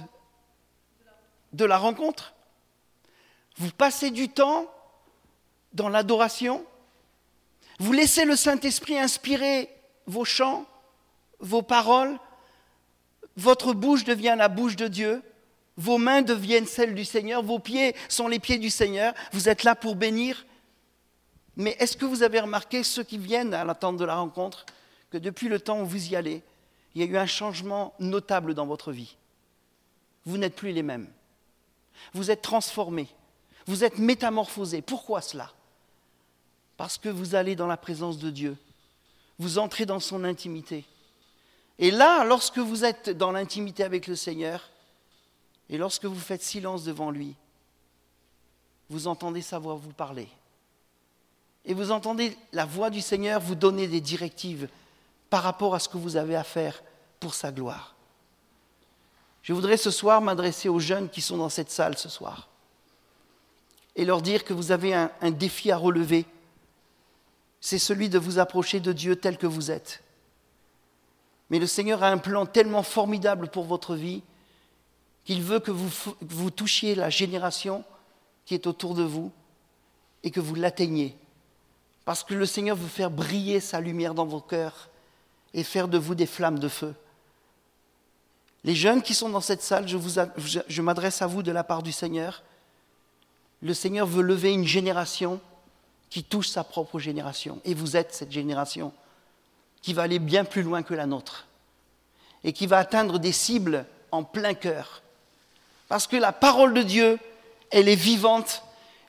B: de la rencontre. Vous passez du temps dans l'adoration. Vous laissez le Saint-Esprit inspirer vos chants, vos paroles. Votre bouche devient la bouche de Dieu. Vos mains deviennent celles du Seigneur. Vos pieds sont les pieds du Seigneur. Vous êtes là pour bénir. Mais est-ce que vous avez remarqué, ceux qui viennent à l'attente de la rencontre, que depuis le temps où vous y allez, il y a eu un changement notable dans votre vie? Vous n'êtes plus les mêmes. Vous êtes transformés. Vous êtes métamorphosés. Pourquoi cela? Parce que vous allez dans la présence de Dieu. Vous entrez dans son intimité. Et là, lorsque vous êtes dans l'intimité avec le Seigneur, et lorsque vous faites silence devant lui, vous entendez sa voix vous parler et vous entendez la voix du Seigneur vous donner des directives par rapport à ce que vous avez à faire pour sa gloire. Je voudrais ce soir m'adresser aux jeunes qui sont dans cette salle ce soir et leur dire que vous avez un, défi à relever. C'est celui de vous approcher de Dieu tel que vous êtes. Mais le Seigneur a un plan tellement formidable pour votre vie qu'il veut que vous, touchiez la génération qui est autour de vous et que vous l'atteigniez parce que le Seigneur veut faire briller sa lumière dans vos cœurs et faire de vous des flammes de feu. Les jeunes qui sont dans cette salle, je m'adresse à vous de la part du Seigneur. Le Seigneur veut lever une génération qui touche sa propre génération. Et vous êtes cette génération qui va aller bien plus loin que la nôtre et qui va atteindre des cibles en plein cœur. Parce que la parole de Dieu, elle est vivante.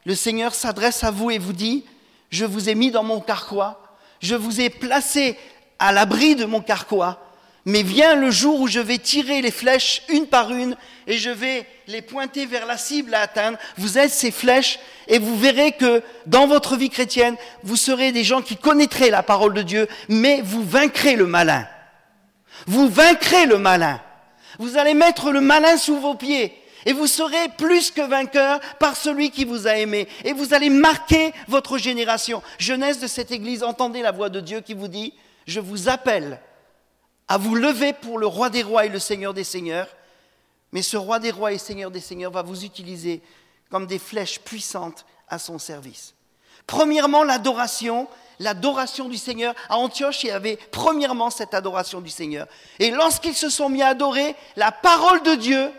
B: Le Seigneur s'adresse à vous et vous dit, je vous ai mis dans mon carquois, je vous ai placé à l'abri de mon carquois, mais vient le jour où je vais tirer les flèches une par une et je vais les pointer vers la cible à atteindre. Vous êtes ces flèches et vous verrez que dans votre vie chrétienne, vous serez des gens qui connaîtraient la parole de Dieu, mais vous vaincrez le malin. Vous vaincrez le malin. Vous allez mettre le malin sous vos pieds et vous serez plus que vainqueur par celui qui vous a aimé. Et vous allez marquer votre génération. Jeunesse de cette Église, entendez la voix de Dieu qui vous dit, je vous appelle à vous lever pour le roi des rois et le seigneur des seigneurs. Mais ce roi des rois et seigneur des seigneurs va vous utiliser comme des flèches puissantes à son service. Premièrement, l'adoration, l'adoration du Seigneur. À Antioche, il y avait premièrement cette adoration du Seigneur. Et lorsqu'ils se sont mis à adorer, la parole de Dieu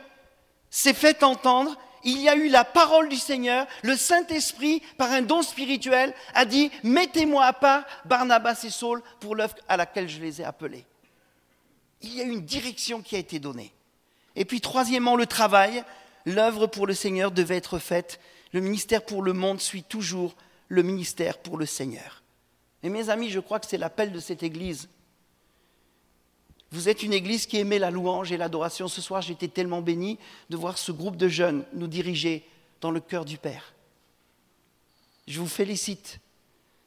B: s'est fait entendre, il y a eu la parole du Seigneur, le Saint-Esprit, par un don spirituel, a dit, mettez-moi à part Barnabas et Saul pour l'œuvre à laquelle je les ai appelés. Il y a une direction qui a été donnée. Et puis troisièmement, le travail. L'œuvre pour le Seigneur devait être faite. Le ministère pour le monde suit toujours le ministère pour le Seigneur. Et mes amis, je crois que c'est l'appel de cette Église vous êtes une église qui aimait la louange et l'adoration. Ce soir, j'étais tellement béni de voir ce groupe de jeunes nous diriger dans le cœur du Père. Je vous félicite,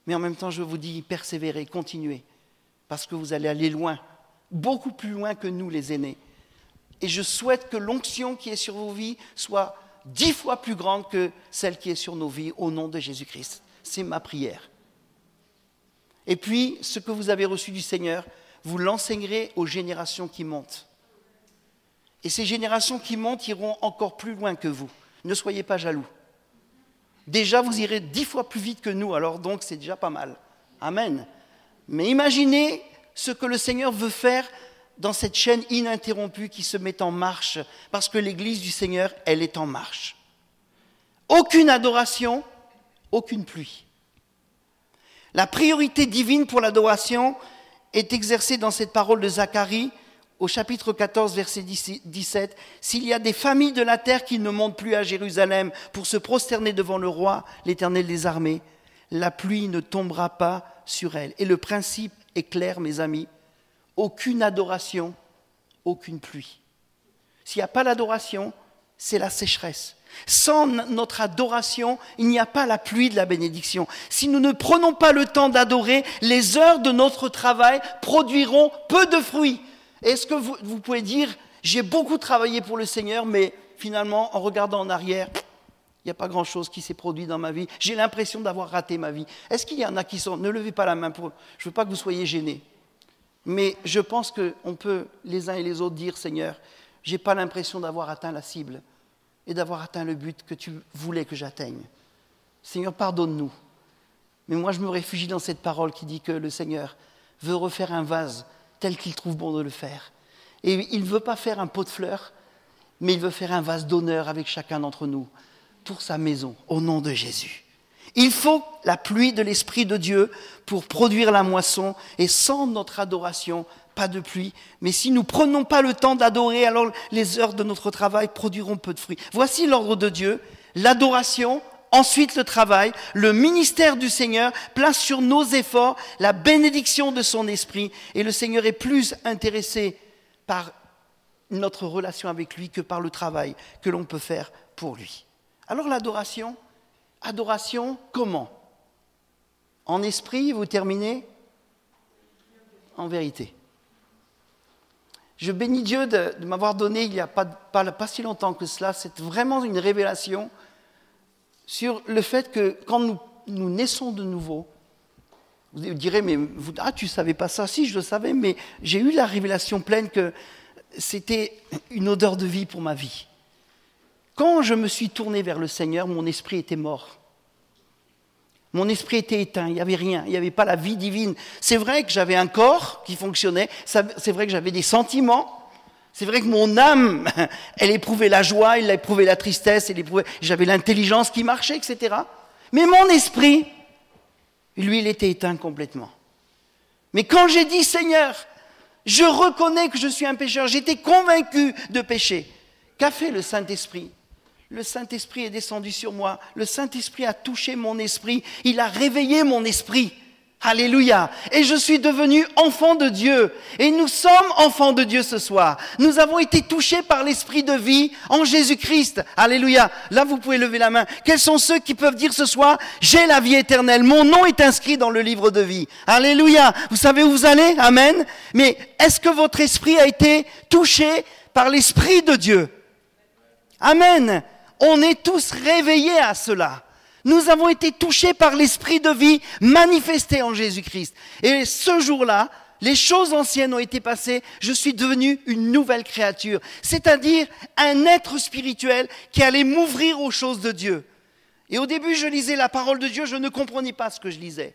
B: mais en même temps, je vous dis, persévérez, continuez, parce que vous allez aller loin, beaucoup plus loin que nous, les aînés. Et je souhaite que l'onction qui est sur vos vies soit dix fois plus grande que celle qui est sur nos vies, au nom de Jésus-Christ. C'est ma prière. Et puis, ce que vous avez reçu du Seigneur, vous l'enseignerez aux générations qui montent. Et ces générations qui montent iront encore plus loin que vous. Ne soyez pas jaloux. Déjà, vous irez dix fois plus vite que nous, alors donc c'est déjà pas mal. Amen. Mais imaginez ce que le Seigneur veut faire dans cette chaîne ininterrompue qui se met en marche, parce que l'Église du Seigneur, elle est en marche. Aucune adoration, aucune pluie. La priorité divine pour l'adoration, est exercé dans cette parole de Zacharie au chapitre 14, verset 17. S'il y a des familles de la terre qui ne montent plus à Jérusalem pour se prosterner devant le roi, l'Éternel des armées, la pluie ne tombera pas sur elle. Et le principe est clair, mes amis. Aucune adoration, aucune pluie. S'il n'y a pas l'adoration, c'est la sécheresse. Sans notre adoration, il n'y a pas la pluie de la bénédiction. Si nous ne prenons pas le temps d'adorer, les heures de notre travail produiront peu de fruits. Est-ce que vous, pouvez dire, j'ai beaucoup travaillé pour le Seigneur, mais finalement, en regardant en arrière, il n'y a pas grand-chose qui s'est produit dans ma vie. J'ai l'impression d'avoir raté ma vie. Est-ce qu'il y en a qui sont... Ne levez pas la main, pour... je ne veux pas que vous soyez gênés. Mais je pense qu'on peut, les uns et les autres, dire, Seigneur, je n'ai pas l'impression d'avoir atteint la cible et d'avoir atteint le but que tu voulais que j'atteigne. Seigneur, pardonne-nous. Mais moi, je me réfugie dans cette parole qui dit que le Seigneur veut refaire un vase tel qu'il trouve bon de le faire. Et il ne veut pas faire un pot de fleurs, mais il veut faire un vase d'honneur avec chacun d'entre nous pour sa maison, au nom de Jésus. Il faut la pluie de l'Esprit de Dieu pour produire la moisson, et sans notre adoration, pas de pluie. Mais si nous prenons pas le temps d'adorer, alors les heures de notre travail produiront peu de fruits. Voici l'ordre de Dieu, l'adoration, ensuite le travail, le ministère du Seigneur place sur nos efforts la bénédiction de son esprit, et le Seigneur est plus intéressé par notre relation avec lui que par le travail que l'on peut faire pour lui. Alors l'adoration, adoration comment? En esprit, vous terminez? En vérité. Je bénis Dieu de, m'avoir donné, il n'y a pas, si longtemps que cela, c'est vraiment une révélation sur le fait que quand nous, nous naissons de nouveau, vous direz, mais vous, ah, tu ne savais pas ça Si, je le savais, mais j'ai eu la révélation pleine que c'était une odeur de vie pour ma vie. Quand je me suis tourné vers le Seigneur, mon esprit était mort. Mon esprit était éteint, il n'y avait rien, il n'y avait pas la vie divine. C'est vrai que j'avais un corps qui fonctionnait, c'est vrai que j'avais des sentiments, c'est vrai que mon âme, elle éprouvait la joie, elle éprouvait la tristesse, j'avais l'intelligence qui marchait, etc. Mais mon esprit, lui, il était éteint complètement. Mais quand j'ai dit Seigneur, je reconnais que je suis un pécheur, j'étais convaincu de pécher, qu'a fait le Saint-Esprit? Le Saint-Esprit est descendu sur moi, le Saint-Esprit a touché mon esprit, il a réveillé mon esprit. Alléluia. Et je suis devenu enfant de Dieu. Et nous sommes enfants de Dieu ce soir. Nous avons été touchés par l'esprit de vie en Jésus-Christ. Alléluia. Là, vous pouvez lever la main. Quels sont ceux qui peuvent dire ce soir, j'ai la vie éternelle. Mon nom est inscrit dans le livre de vie. Alléluia. Vous savez où vous allez? Amen. Mais est-ce que votre esprit a été touché par l'esprit de Dieu? Amen. On est tous réveillés à cela. Nous avons été touchés par l'esprit de vie manifesté en Jésus-Christ. Et ce jour-là, les choses anciennes ont été passées, je suis devenu une nouvelle créature, c'est-à-dire un être spirituel qui allait m'ouvrir aux choses de Dieu. Et au début, je lisais la parole de Dieu, je ne comprenais pas ce que je lisais.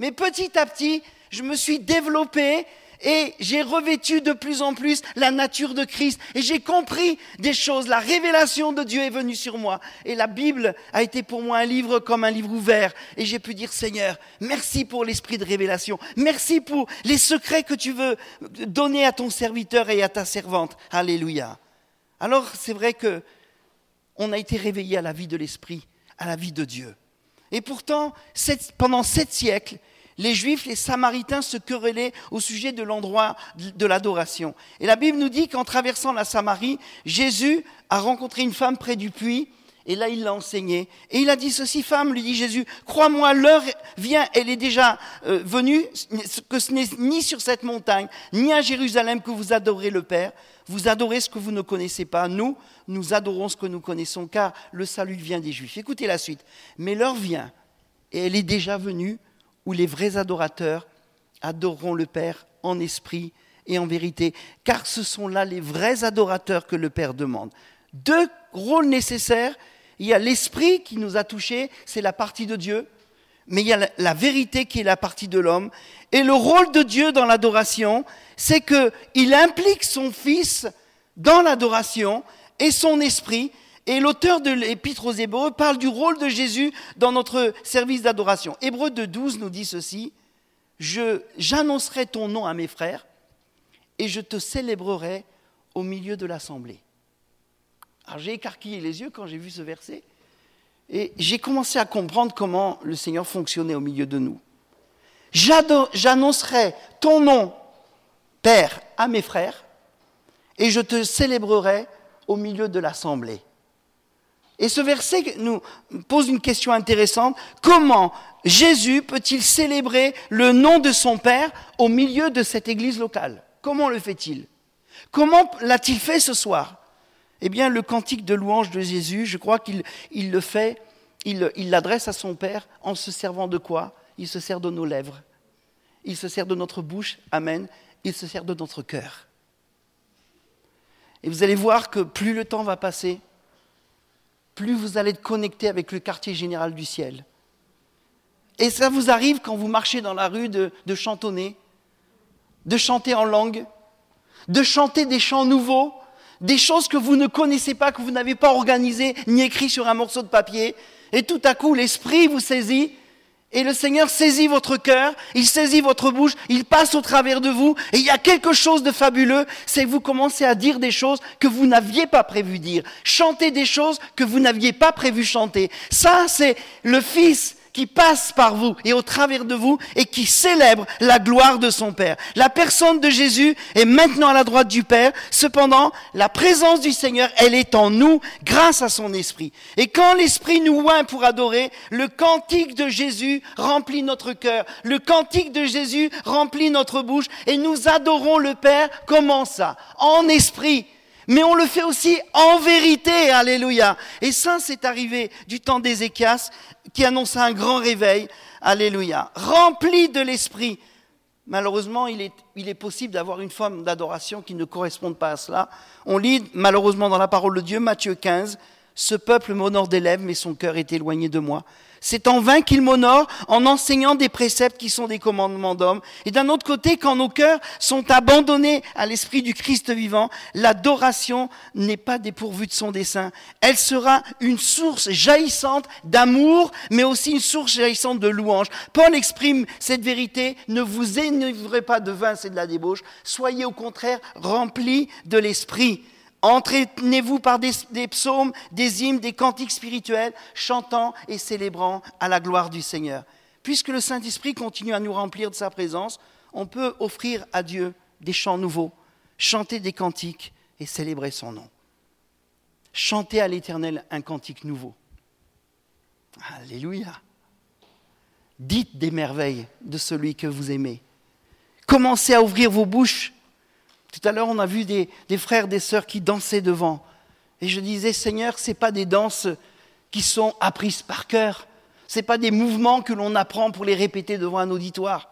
B: Mais petit à petit, je me suis développé et j'ai revêtu de plus en plus la nature de Christ et j'ai compris des choses. La révélation de Dieu est venue sur moi et la Bible a été pour moi un livre comme un livre ouvert et j'ai pu dire Seigneur, merci pour l'esprit de révélation, merci pour les secrets que tu veux donner à ton serviteur et à ta servante. Alléluia. Alors c'est vrai que on a été réveillé à la vie de l'esprit, à la vie de Dieu. Et pourtant, pendant sept siècles, les Juifs, les Samaritains se querellaient au sujet de l'endroit de l'adoration. Et la Bible nous dit qu'en traversant la Samarie, Jésus a rencontré une femme près du puits, et là il l'a enseigné. Et il a dit ceci, femme, lui dit Jésus, crois-moi, l'heure vient, elle est déjà euh, venue, que ce n'est ni sur cette montagne, ni à Jérusalem que vous adorez le Père, vous adorez ce que vous ne connaissez pas. Nous, nous adorons ce que nous connaissons, car le salut vient des Juifs. Écoutez la suite. Mais l'heure vient, et elle est déjà venue, où les vrais adorateurs adoreront le Père en esprit et en vérité, car ce sont là les vrais adorateurs que le Père demande. Deux rôles nécessaires. Il y a l'esprit qui nous a touchés, c'est la partie de Dieu, mais il y a la vérité qui est la partie de l'homme. Et le rôle de Dieu dans l'adoration, c'est qu'il implique son Fils dans l'adoration et son esprit, et l'auteur de l'Épître aux Hébreux parle du rôle de Jésus dans notre service d'adoration. Hébreux de 12 nous dit ceci J'annoncerai ton nom à mes frères et je te célébrerai au milieu de l'assemblée. Alors j'ai écarquillé les yeux quand j'ai vu ce verset. Et j'ai commencé à comprendre comment le Seigneur fonctionnait au milieu de nous. J'annoncerai ton nom, Père, à mes frères, et je te célébrerai au milieu de l'assemblée. Et ce verset nous pose une question intéressante. Comment Jésus peut-il célébrer le nom de son Père au milieu de cette église locale? Comment le fait-il? Comment l'a-t-il fait ce soir? Eh bien, le cantique de louange de Jésus, je crois qu'il le fait, il l'adresse à son Père en se servant de quoi? Il se sert de nos lèvres. Il se sert de notre bouche, Amen. Il se sert de notre cœur. Et vous allez voir que plus le temps va passer, plus vous allez être connecté avec le quartier général du ciel. Et ça vous arrive quand vous marchez dans la rue de, de chantonner, de chanter en langue, de chanter des chants nouveaux, des choses que vous ne connaissez pas, que vous n'avez pas organisées ni écrites sur un morceau de papier. Et tout à coup, l'Esprit vous saisit et le Seigneur saisit votre cœur, il saisit votre bouche, il passe au travers de vous, et il y a quelque chose de fabuleux, c'est que vous commencez à dire des choses que vous n'aviez pas prévu dire, chanter des choses que vous n'aviez pas prévu chanter. Ça, c'est le Fils qui passe par vous et au travers de vous et qui célèbre la gloire de son Père. La personne de Jésus est maintenant à la droite du Père. Cependant, la présence du Seigneur, elle est en nous grâce à son Esprit. Et quand l'Esprit nous oint pour adorer, le cantique de Jésus remplit notre cœur. Le cantique de Jésus remplit notre bouche et nous adorons le Père. Comment ça En esprit mais on le fait aussi en vérité, alléluia. Et ça, c'est arrivé du temps d'Ézéchias, qui annonce un grand réveil, alléluia. Rempli de l'esprit. Malheureusement, il est, il est possible d'avoir une forme d'adoration qui ne corresponde pas à cela. On lit malheureusement dans la parole de Dieu, Matthieu 15, Ce peuple m'honore des lèvres, mais son cœur est éloigné de moi. C'est en vain qu'il m'honore en enseignant des préceptes qui sont des commandements d'hommes. Et d'un autre côté, quand nos cœurs sont abandonnés à l'esprit du Christ vivant, l'adoration n'est pas dépourvue de son dessein. Elle sera une source jaillissante d'amour, mais aussi une source jaillissante de louange. Paul exprime cette vérité. Ne vous énivrez pas de vin, c'est de la débauche. Soyez au contraire remplis de l'esprit. Entraînez-vous par des, psaumes, des hymnes, des cantiques spirituels, chantant et célébrant à la gloire du Seigneur. Puisque le Saint-Esprit continue à nous remplir de sa présence, on peut offrir à Dieu des chants nouveaux, chanter des cantiques et célébrer son nom. Chanter à l'Éternel un cantique nouveau. Alléluia. Dites des merveilles de celui que vous aimez. Commencez à ouvrir vos bouches tout à l'heure, on a vu des, frères, des sœurs qui dansaient devant. Et je disais, Seigneur, ce pas des danses qui sont apprises par cœur. Ce pas des mouvements que l'on apprend pour les répéter devant un auditoire.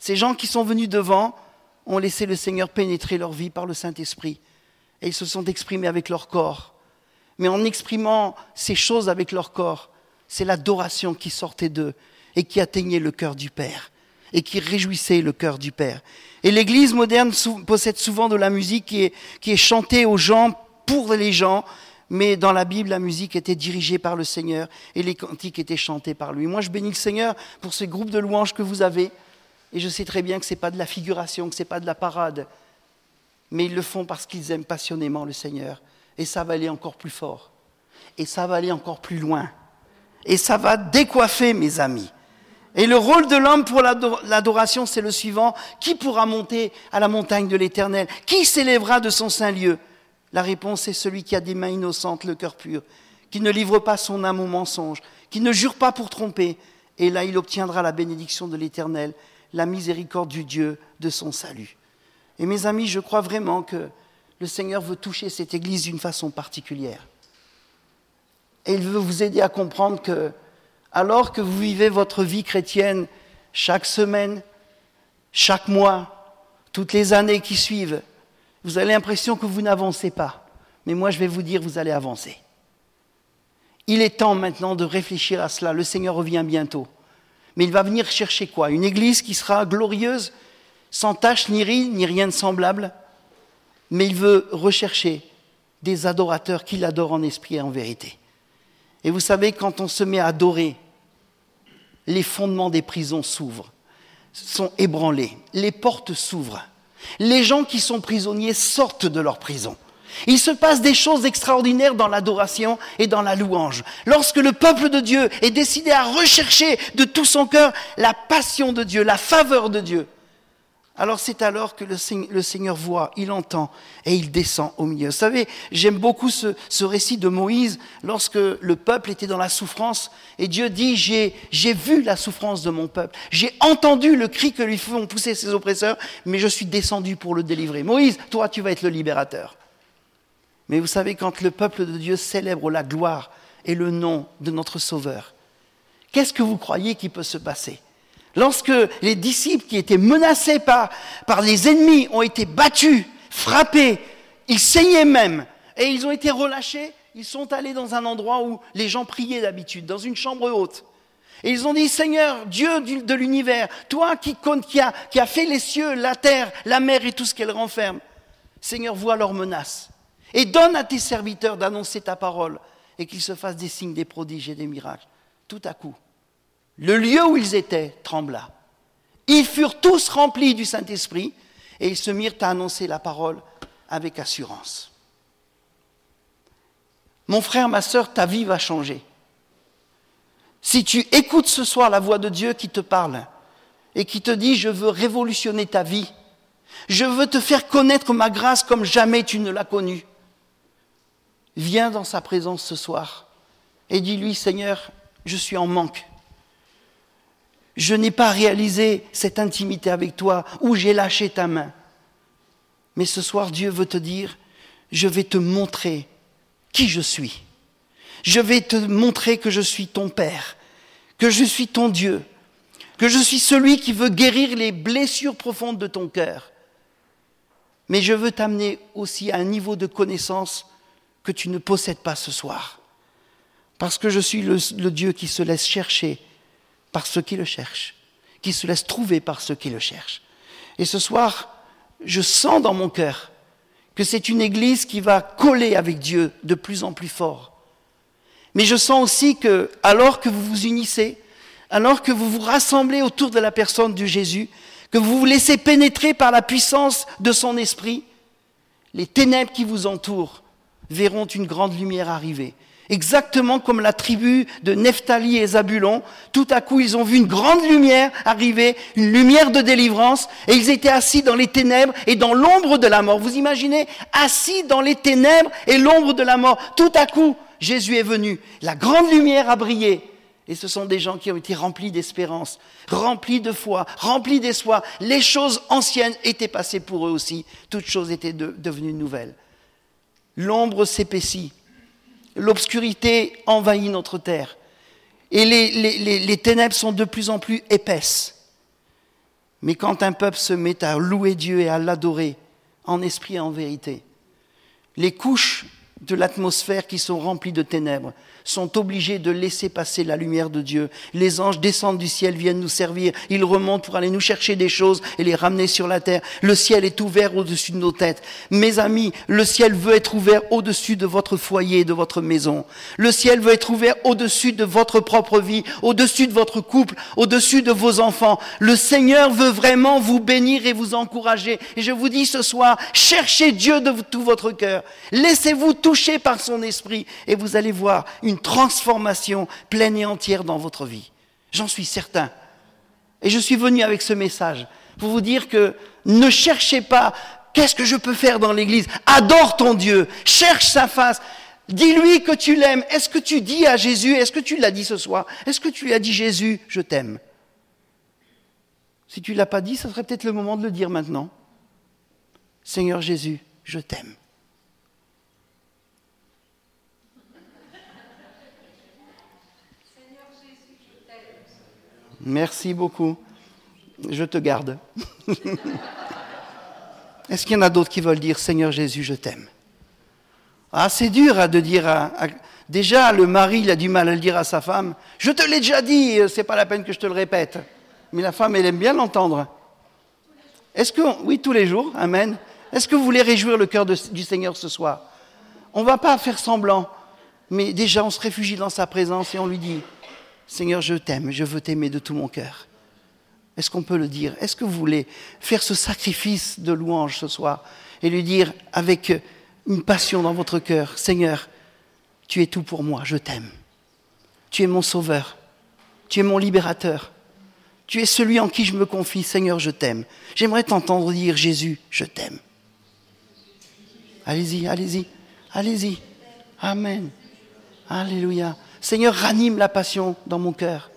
B: Ces gens qui sont venus devant ont laissé le Seigneur pénétrer leur vie par le Saint-Esprit. Et ils se sont exprimés avec leur corps. Mais en exprimant ces choses avec leur corps, c'est l'adoration qui sortait d'eux et qui atteignait le cœur du Père et qui réjouissait le cœur du Père. Et l'Église moderne possède souvent de la musique qui est, chantée aux gens, pour les gens, mais dans la Bible, la musique était dirigée par le Seigneur et les cantiques étaient chantés par lui. Moi, je bénis le Seigneur pour ces groupes de louanges que vous avez, et je sais très bien que ce n'est pas de la figuration, que ce n'est pas de la parade, mais ils le font parce qu'ils aiment passionnément le Seigneur. Et ça va aller encore plus fort, et ça va aller encore plus loin, et ça va décoiffer, mes amis. Et le rôle de l'homme pour l'adoration, c'est le suivant. Qui pourra monter à la montagne de l'Éternel? Qui s'élèvera de son saint lieu? La réponse est celui qui a des mains innocentes, le cœur pur, qui ne livre pas son âme au mensonge, qui ne jure pas pour tromper. Et là, il obtiendra la bénédiction de l'Éternel, la miséricorde du Dieu de son salut. Et mes amis, je crois vraiment que le Seigneur veut toucher cette Église d'une façon particulière. Et il veut vous aider à comprendre que alors que vous vivez votre vie chrétienne chaque semaine, chaque mois, toutes les années qui suivent, vous avez l'impression que vous n'avancez pas. Mais moi, je vais vous dire, vous allez avancer. Il est temps maintenant de réfléchir à cela. Le Seigneur revient bientôt. Mais il va venir chercher quoi? Une église qui sera glorieuse, sans tache ni ride, ni rien de semblable. Mais il veut rechercher des adorateurs qui l'adorent en esprit et en vérité. Et vous savez, quand on se met à adorer, les fondements des prisons s'ouvrent, sont ébranlés, les portes s'ouvrent. Les gens qui sont prisonniers sortent de leur prison. Il se passe des choses extraordinaires dans l'adoration et dans la louange. Lorsque le peuple de Dieu est décidé à rechercher de tout son cœur la passion de Dieu, la faveur de Dieu, alors c'est alors que le Seigneur voit, il entend et il descend au milieu. Vous savez, j'aime beaucoup ce, récit de Moïse lorsque le peuple était dans la souffrance et Dieu dit, j'ai vu la souffrance de mon peuple, j'ai entendu le cri que lui font pousser ses oppresseurs, mais je suis descendu pour le délivrer. Moïse, toi tu vas être le libérateur. Mais vous savez, quand le peuple de Dieu célèbre la gloire et le nom de notre Sauveur, qu'est-ce que vous croyez qui peut se passer? Lorsque les disciples qui étaient menacés par, les ennemis ont été battus, frappés, ils saignaient même, et ils ont été relâchés, ils sont allés dans un endroit où les gens priaient d'habitude, dans une chambre haute. Et ils ont dit, Seigneur, Dieu de l'univers, toi qui, qui, a, qui a fait les cieux, la terre, la mer et tout ce qu'elle renferme, Seigneur, vois leurs menaces. Et donne à tes serviteurs d'annoncer ta parole et qu'ils se fassent des signes, des prodiges et des miracles. Tout à coup, le lieu où ils étaient trembla. Ils furent tous remplis du Saint-Esprit et ils se mirent à annoncer la parole avec assurance. Mon frère, ma sœur, ta vie va changer. Si tu écoutes ce soir la voix de Dieu qui te parle et qui te dit, je veux révolutionner ta vie, je veux te faire connaître ma grâce comme jamais tu ne l'as connue, viens dans sa présence ce soir et dis-lui, Seigneur, je suis en manque. Je n'ai pas réalisé cette intimité avec toi ou j'ai lâché ta main. Mais ce soir, Dieu veut te dire, je vais te montrer qui je suis. Je vais te montrer que je suis ton Père, que je suis ton Dieu, que je suis celui qui veut guérir les blessures profondes de ton cœur. Mais je veux t'amener aussi à un niveau de connaissance que tu ne possèdes pas ce soir. Parce que je suis le, Dieu qui se laisse chercher par ceux qui le cherchent, qui se laisse trouver par ceux qui le cherchent. Et ce soir, je sens dans mon cœur que c'est une église qui va coller avec Dieu de plus en plus fort. Mais je sens aussi que, alors que vous vous unissez, alors que vous vous rassemblez autour de la personne de Jésus, que vous vous laissez pénétrer par la puissance de son esprit, les ténèbres qui vous entourent verront une grande lumière arriver. Exactement comme la tribu de Nephtali et Zabulon, tout à coup ils ont vu une grande lumière arriver, une lumière de délivrance, et ils étaient assis dans les ténèbres et dans l'ombre de la mort. Vous imaginez, assis dans les ténèbres et l'ombre de la mort. Tout à coup, Jésus est venu, la grande lumière a brillé, et ce sont des gens qui ont été remplis d'espérance, remplis de foi, remplis d'espoir. Les choses anciennes étaient passées pour eux aussi, toutes choses étaient devenues nouvelles l'ombre s'épaissit, l'obscurité envahit notre terre, et les, ténèbres sont de plus en plus épaisses. Mais quand un peuple se met à louer Dieu et à l'adorer, en esprit et en vérité, les couches de l'atmosphère qui sont remplies de ténèbres sont obligés de laisser passer la lumière de Dieu. Les anges descendent du ciel, viennent nous servir, ils remontent pour aller nous chercher des choses et les ramener sur la terre. Le ciel est ouvert au-dessus de nos têtes. Mes amis, le ciel veut être ouvert au-dessus de votre foyer, de votre maison. Le ciel veut être ouvert au-dessus de votre propre vie, au-dessus de votre couple, au-dessus de vos enfants. Le Seigneur veut vraiment vous bénir et vous encourager. Et je vous dis ce soir, cherchez Dieu de tout votre cœur. Laissez-vous toucher par son esprit et vous allez voir une transformation pleine et entière dans votre vie. J'en suis certain. Et je suis venu avec ce message pour vous dire que ne cherchez pas qu'est-ce que je peux faire dans l'église. Adore ton Dieu, cherche sa face. Dis-lui que tu l'aimes. Est-ce que tu dis à Jésus, est-ce que tu l'as dit ce soir Est-ce que tu lui as dit Jésus, je t'aime? Si tu ne l'as pas dit, ce serait peut-être le moment de le dire maintenant. Seigneur Jésus, je t'aime. Merci beaucoup. Je te garde. Est-ce qu'il y en a d'autres qui veulent dire Seigneur Jésus, je t'aime? Ah, c'est dur hein, de dire. Déjà, le mari, il a du mal à le dire à sa femme. Je te l'ai déjà dit, c'est pas la peine que je te le répète. Mais la femme, elle aime bien l'entendre. Est-ce que, oui, tous les jours, Amen. Est-ce que vous voulez réjouir le cœur du Seigneur ce soir? On ne va pas faire semblant, mais déjà, on se réfugie dans sa présence et on lui dit Seigneur, je t'aime, je veux t'aimer de tout mon cœur. Est-ce qu'on peut le dire? Est-ce que vous voulez faire ce sacrifice de louange ce soir et lui dire avec une passion dans votre cœur. Seigneur, tu es tout pour moi, je t'aime. Tu es mon sauveur. Tu es mon libérateur. Tu es celui en qui je me confie. Seigneur, je t'aime. J'aimerais t'entendre dire, Jésus, je t'aime. Allez-y, allez-y, allez-y. Amen. Alléluia. Seigneur, ranime la passion dans mon cœur.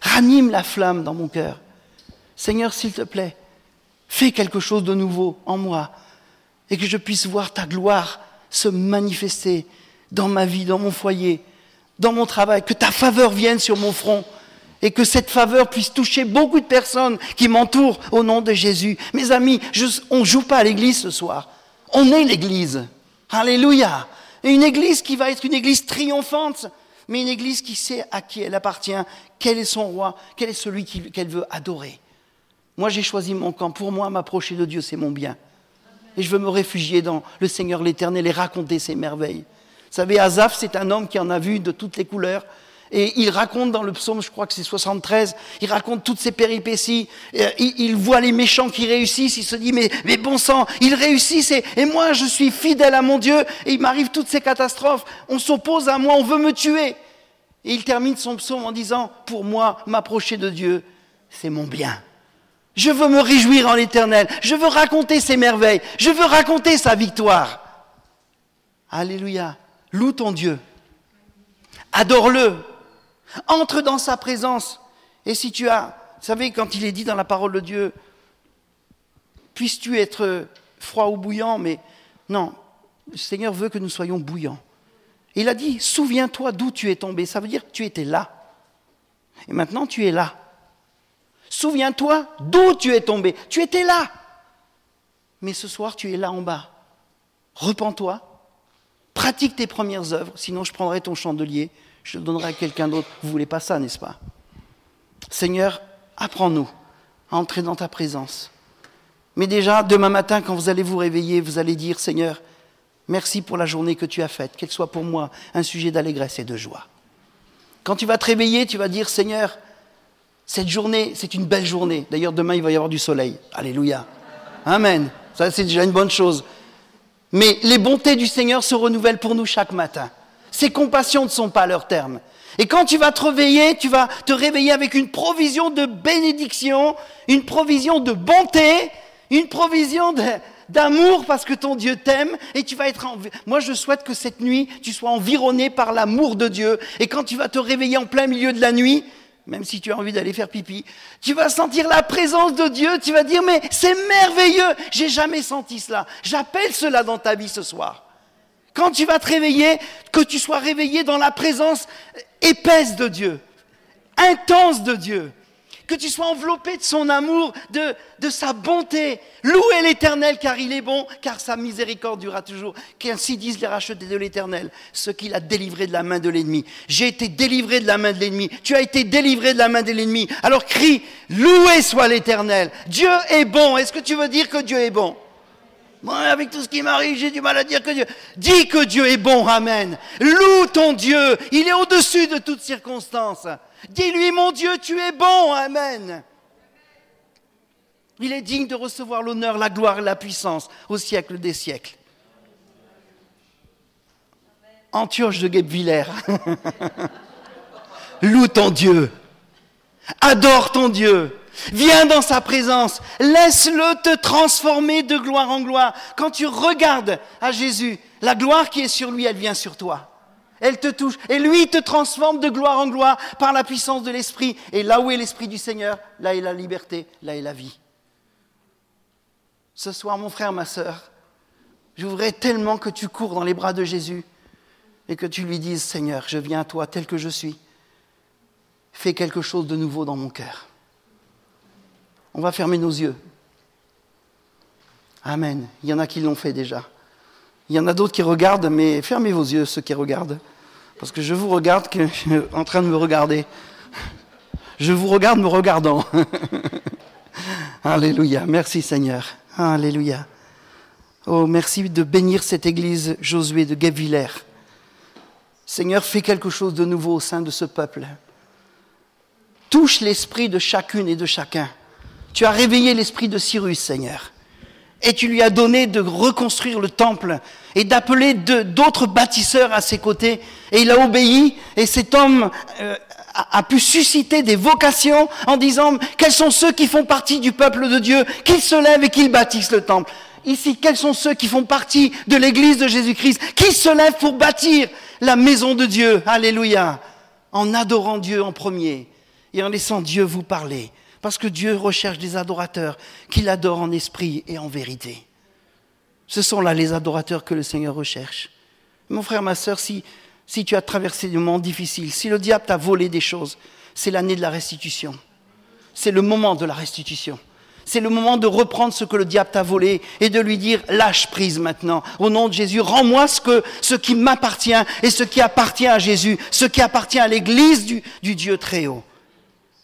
B: Ranime la flamme dans mon cœur. Seigneur, s'il te plaît, fais quelque chose de nouveau en moi et que je puisse voir ta gloire se manifester dans ma vie, dans mon foyer, dans mon travail, que ta faveur vienne sur mon front et que cette faveur puisse toucher beaucoup de personnes qui m'entourent au nom de Jésus. Mes amis, on ne joue pas à l'église ce soir. On est l'église. Alléluia. Et une église qui va être une église triomphante, mais une église qui sait à qui elle appartient, quel est son roi, quel est celui qu'elle veut adorer. Moi, j'ai choisi mon camp. Pour moi, m'approcher de Dieu, c'est mon bien. Et je veux me réfugier dans le Seigneur l'Éternel et raconter ses merveilles. Vous savez, Azaph, c'est un homme qui en a vu de toutes les couleurs. Et il raconte dans le psaume, je crois que c'est 73, il raconte toutes ses péripéties. Euh, il, voit les méchants qui réussissent. Il se dit, mais, bon sang, ils réussissent et moi je suis fidèle à mon Dieu et il m'arrive toutes ces catastrophes. On s'oppose à moi, on veut me tuer. Et il termine son psaume en disant, pour moi, m'approcher de Dieu, c'est mon bien. Je veux me réjouir en l'éternel. Je veux raconter ses merveilles. Je veux raconter sa victoire. Alléluia. Loue ton Dieu. Adore-le. Entre dans sa présence. Et si tu as, vous savez, quand il est dit dans la parole de Dieu, puisses-tu être froid ou bouillant, mais non, le Seigneur veut que nous soyons bouillants. Il a dit, souviens-toi d'où tu es tombé. Ça veut dire que tu étais là. Et maintenant, tu es là. Souviens-toi d'où tu es tombé. Tu étais là. Mais ce soir, tu es là en bas. Repends-toi, Pratique tes premières œuvres, sinon je prendrai ton chandelier, je le donnerai à quelqu'un d'autre. Vous voulez pas ça, n'est-ce pas? Seigneur, apprends-nous à entrer dans ta présence. Mais déjà, demain matin, quand vous allez vous réveiller, vous allez dire, Seigneur, merci pour la journée que tu as faite, qu'elle soit pour moi un sujet d'allégresse et de joie. Quand tu vas te réveiller, tu vas dire, Seigneur, cette journée, c'est une belle journée. D'ailleurs, demain, il va y avoir du soleil. Alléluia. Amen. Ça, c'est déjà une bonne chose. Mais les bontés du Seigneur se renouvellent pour nous chaque matin. Ses compassions ne sont pas à leur terme. Et quand tu vas te réveiller, tu vas te réveiller avec une provision de bénédiction, une provision de bonté, une provision d'amour parce que ton Dieu t'aime et tu vas être moi je souhaite que cette nuit tu sois environné par l'amour de Dieu et quand tu vas te réveiller en plein milieu de la nuit même si tu as envie d'aller faire pipi, tu vas sentir la présence de Dieu, tu vas dire, mais c'est merveilleux, j'ai jamais senti cela. J'appelle cela dans ta vie ce soir. Quand tu vas te réveiller, que tu sois réveillé dans la présence épaisse de Dieu, intense de Dieu que tu sois enveloppé de son amour, de, de sa bonté. Louez l'Éternel car il est bon, car sa miséricorde durera toujours. Qu'ainsi disent les rachetés de l'Éternel, ce qu'il a délivré de la main de l'ennemi. J'ai été délivré de la main de l'ennemi. Tu as été délivré de la main de l'ennemi. Alors crie, loué soit l'Éternel. Dieu est bon. Est-ce que tu veux dire que Dieu est bon? Avec tout ce qui m'arrive, j'ai du mal à dire que Dieu. Dis que Dieu est bon, Amen. Loue ton Dieu. Il est au-dessus de toutes circonstances. Dis-lui, mon Dieu, tu es bon, Amen. Il est digne de recevoir l'honneur, la gloire et la puissance au siècle des siècles. Antioche de Guebwiller. Loue ton Dieu. Adore ton Dieu. Viens dans sa présence. Laisse-le te transformer de gloire en gloire. Quand tu regardes à Jésus, la gloire qui est sur lui, elle vient sur toi. Elle te touche. Et lui te transforme de gloire en gloire par la puissance de l'Esprit. Et là où est l'Esprit du Seigneur, là est la liberté, là est la vie. Ce soir, mon frère, ma sœur, je voudrais tellement que tu cours dans les bras de Jésus et que tu lui dises, Seigneur, je viens à toi tel que je suis. Fais quelque chose de nouveau dans mon cœur. On va fermer nos yeux. Amen. Il y en a qui l'ont fait déjà. Il y en a d'autres qui regardent, mais fermez vos yeux, ceux qui regardent. Parce que je vous regarde que, en train de me regarder. Je vous regarde me regardant. Alléluia. Merci Seigneur. Alléluia. Oh, merci de bénir cette église Josué de Guebwiller. Seigneur, fais quelque chose de nouveau au sein de ce peuple. Touche l'esprit de chacune et de chacun. Tu as réveillé l'esprit de Cyrus, Seigneur. Et tu lui as donné de reconstruire le temple et d'appeler d'autres bâtisseurs à ses côtés. Et il a obéi. Et cet homme euh, a, pu susciter des vocations en disant quels sont ceux qui font partie du peuple de Dieu, qu'ils se lèvent et qu'ils bâtissent le temple. Ici, quels sont ceux qui font partie de l'église de Jésus-Christ, qui se lèvent pour bâtir la maison de Dieu? Alléluia. En adorant Dieu en premier et en laissant Dieu vous parler. Parce que Dieu recherche des adorateurs qui l'adorent en esprit et en vérité. Ce sont là les adorateurs que le Seigneur recherche. Mon frère, ma sœur, si, tu as traversé des moments difficiles, si le diable t'a volé des choses, c'est l'année de la restitution. C'est le moment de la restitution. C'est le moment de reprendre ce que le diable t'a volé et de lui dire lâche prise maintenant. Au nom de Jésus, rends-moi ce, qui m'appartient et ce qui appartient à Jésus, ce qui appartient à l'Église du, du Dieu très haut.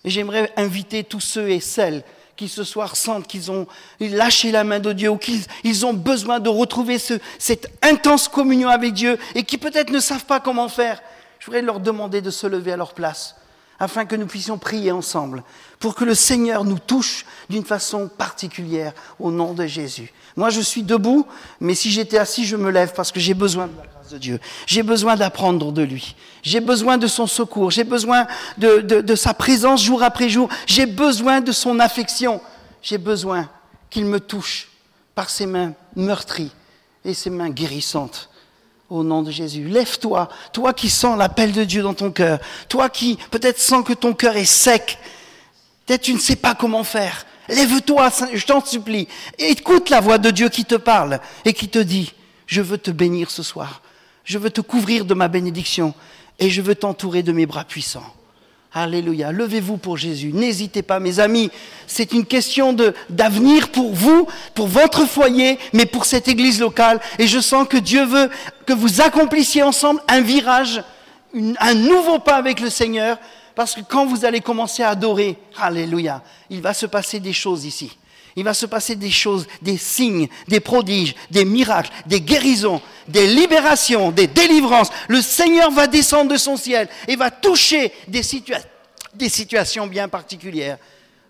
B: J'aimerais inviter tous ceux et celles qui ce soir sentent qu'ils ont lâché la main de Dieu ou qu'ils ont besoin de retrouver ce, cette intense communion avec Dieu et qui peut-être ne savent pas comment faire. Je voudrais leur demander de se lever à leur place afin que nous puissions prier ensemble pour que le Seigneur nous touche d'une façon particulière au nom de Jésus. Moi, je suis debout, mais si j'étais assis, je me lève parce que j'ai besoin de la grâce de Dieu. J'ai besoin d'apprendre de lui. J'ai besoin de son secours. J'ai besoin de, de, de, sa présence jour après jour. J'ai besoin de son affection. J'ai besoin qu'il me touche par ses mains meurtries et ses mains guérissantes. Au nom de Jésus, lève-toi, toi qui sens l'appel de Dieu dans ton cœur, toi qui peut-être sens que ton cœur est sec, peut-être tu ne sais pas comment faire. Lève-toi, je t'en supplie. Écoute la voix de Dieu qui te parle et qui te dit, je veux te bénir ce soir. Je veux te couvrir de ma bénédiction et je veux t'entourer de mes bras puissants. Alléluia. Levez-vous pour Jésus. N'hésitez pas, mes amis. C'est une question d'avenir pour vous, pour votre foyer, mais pour cette église locale. Et je sens que Dieu veut que vous accomplissiez ensemble un virage, un nouveau pas avec le Seigneur. Parce que quand vous allez commencer à adorer, Alléluia, il va se passer des choses ici. Il va se passer des choses, des signes, des prodiges, des miracles, des guérisons, des libérations, des délivrances. Le Seigneur va descendre de son ciel et va toucher des, situa des situations bien particulières.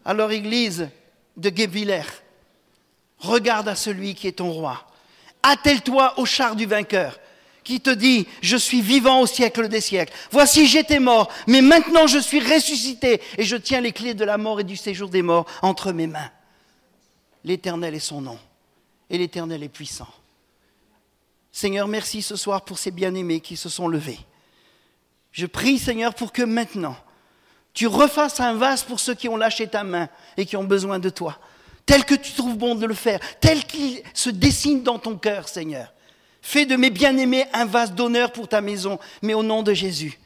B: Alors, Église de Guébvillers, regarde à celui qui est ton roi. Attelle-toi au char du vainqueur qui te dit, je suis vivant au siècle des siècles. Voici, j'étais mort, mais maintenant je suis ressuscité et je tiens les clés de la mort et du séjour des morts entre mes mains. L'Éternel est son nom et l'Éternel est puissant. Seigneur, merci ce soir pour ces bien-aimés qui se sont levés. Je prie, Seigneur, pour que maintenant, tu refasses un vase pour ceux qui ont lâché ta main et qui ont besoin de toi, tel que tu trouves bon de le faire, tel qu'il se dessine dans ton cœur, Seigneur. Fais de mes bien-aimés un vase d'honneur pour ta maison, mais au nom de Jésus.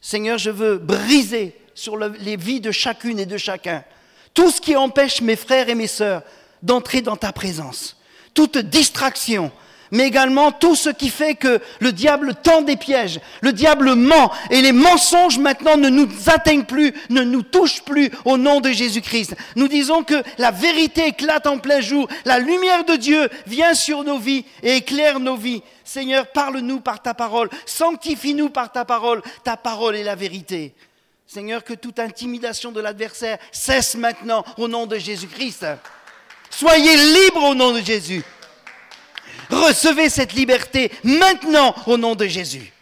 B: Seigneur, je veux briser sur le, les vies de chacune et de chacun tout ce qui empêche mes frères et mes sœurs d'entrer dans ta présence. Toute distraction, mais également tout ce qui fait que le diable tend des pièges, le diable ment, et les mensonges maintenant ne nous atteignent plus, ne nous touchent plus au nom de Jésus-Christ. Nous disons que la vérité éclate en plein jour, la lumière de Dieu vient sur nos vies et éclaire nos vies. Seigneur, parle-nous par ta parole, sanctifie-nous par ta parole, ta parole est la vérité. Seigneur, que toute intimidation de l'adversaire cesse maintenant au nom de Jésus-Christ. Soyez libres au nom de Jésus. Recevez cette liberté maintenant au nom de Jésus.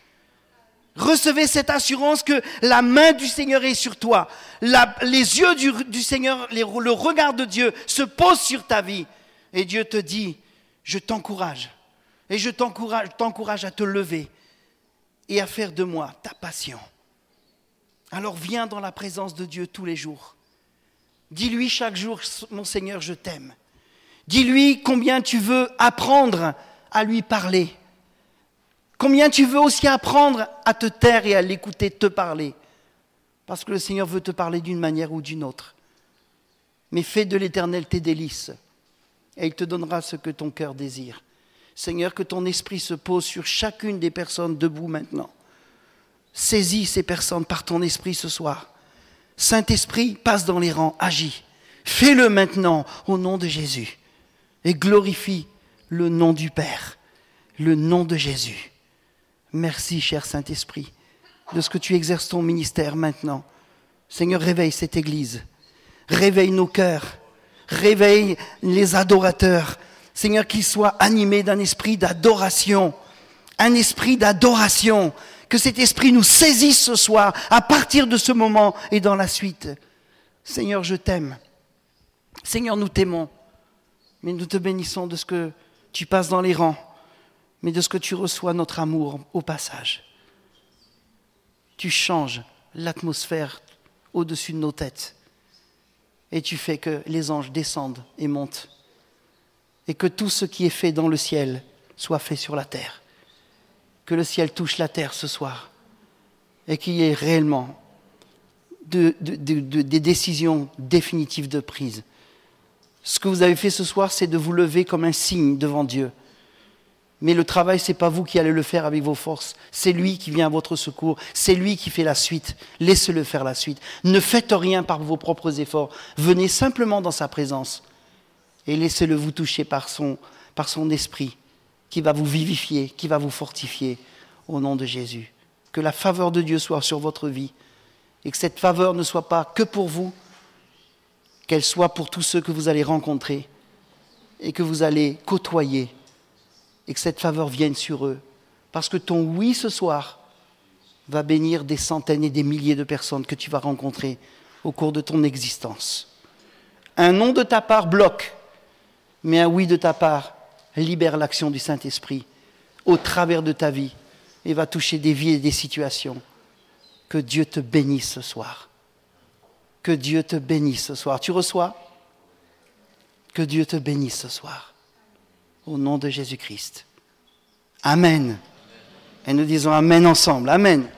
B: Recevez cette assurance que la main du Seigneur est sur toi. Les yeux du, Seigneur, le regard de Dieu se pose sur ta vie. Et Dieu te dit, je t'encourage. Et je t'encourage à te lever et à faire de moi ta passion. Alors viens dans la présence de Dieu tous les jours. Dis-lui chaque jour, mon Seigneur, je t'aime. Dis-lui combien tu veux apprendre à lui parler. Combien tu veux aussi apprendre à te taire et à l'écouter te parler. Parce que le Seigneur veut te parler d'une manière ou d'une autre. Mais fais de l'Éternel tes délices, et il te donnera ce que ton cœur désire. Seigneur, que ton esprit se pose sur chacune des personnes debout maintenant. Saisis ces personnes par ton esprit ce soir. Saint-Esprit, passe dans les rangs, agis. Fais-le maintenant au nom de Jésus et glorifie le nom du Père, le nom de Jésus. Merci, cher Saint-Esprit, de ce que tu exerces ton ministère maintenant. Seigneur, réveille cette Église, réveille nos cœurs, réveille les adorateurs. Seigneur, qu'il soit animé d'un esprit d'adoration, un esprit d'adoration, que cet esprit nous saisisse ce soir, à partir de ce moment et dans la suite. Seigneur, je t'aime. Seigneur, nous t'aimons, mais nous te bénissons de ce que tu passes dans les rangs, mais de ce que tu reçois notre amour au passage. Tu changes l'atmosphère au-dessus de nos têtes et tu fais que les anges descendent et montent et que tout ce qui est fait dans le ciel soit fait sur la terre. Que le ciel touche la terre ce soir et qu'il y ait réellement des décisions définitives de prise. Ce que vous avez fait ce soir, c'est de vous lever comme un signe devant Dieu. Mais le travail, ce n'est pas vous qui allez le faire avec vos forces. C'est lui qui vient à votre secours. C'est lui qui fait la suite. Laissez-le faire la suite. Ne faites rien par vos propres efforts. Venez simplement dans sa présence et laissez-le vous toucher par son, par son esprit qui va vous vivifier, qui va vous fortifier au nom de Jésus. Que la faveur de Dieu soit sur votre vie et que cette faveur ne soit pas que pour vous, qu'elle soit pour tous ceux que vous allez rencontrer et que vous allez côtoyer et que cette faveur vienne sur eux. Parce que ton oui ce soir va bénir des centaines et des milliers de personnes que tu vas rencontrer au cours de ton existence. Un non de ta part bloque, mais un oui de ta part libère l'action du Saint-Esprit au travers de ta vie et va toucher des vies et des situations. Que Dieu te bénisse ce soir. Que Dieu te bénisse ce soir. Tu reçois? Que Dieu te bénisse ce soir au nom de Jésus-Christ. Amen. Et nous disons Amen ensemble. Amen.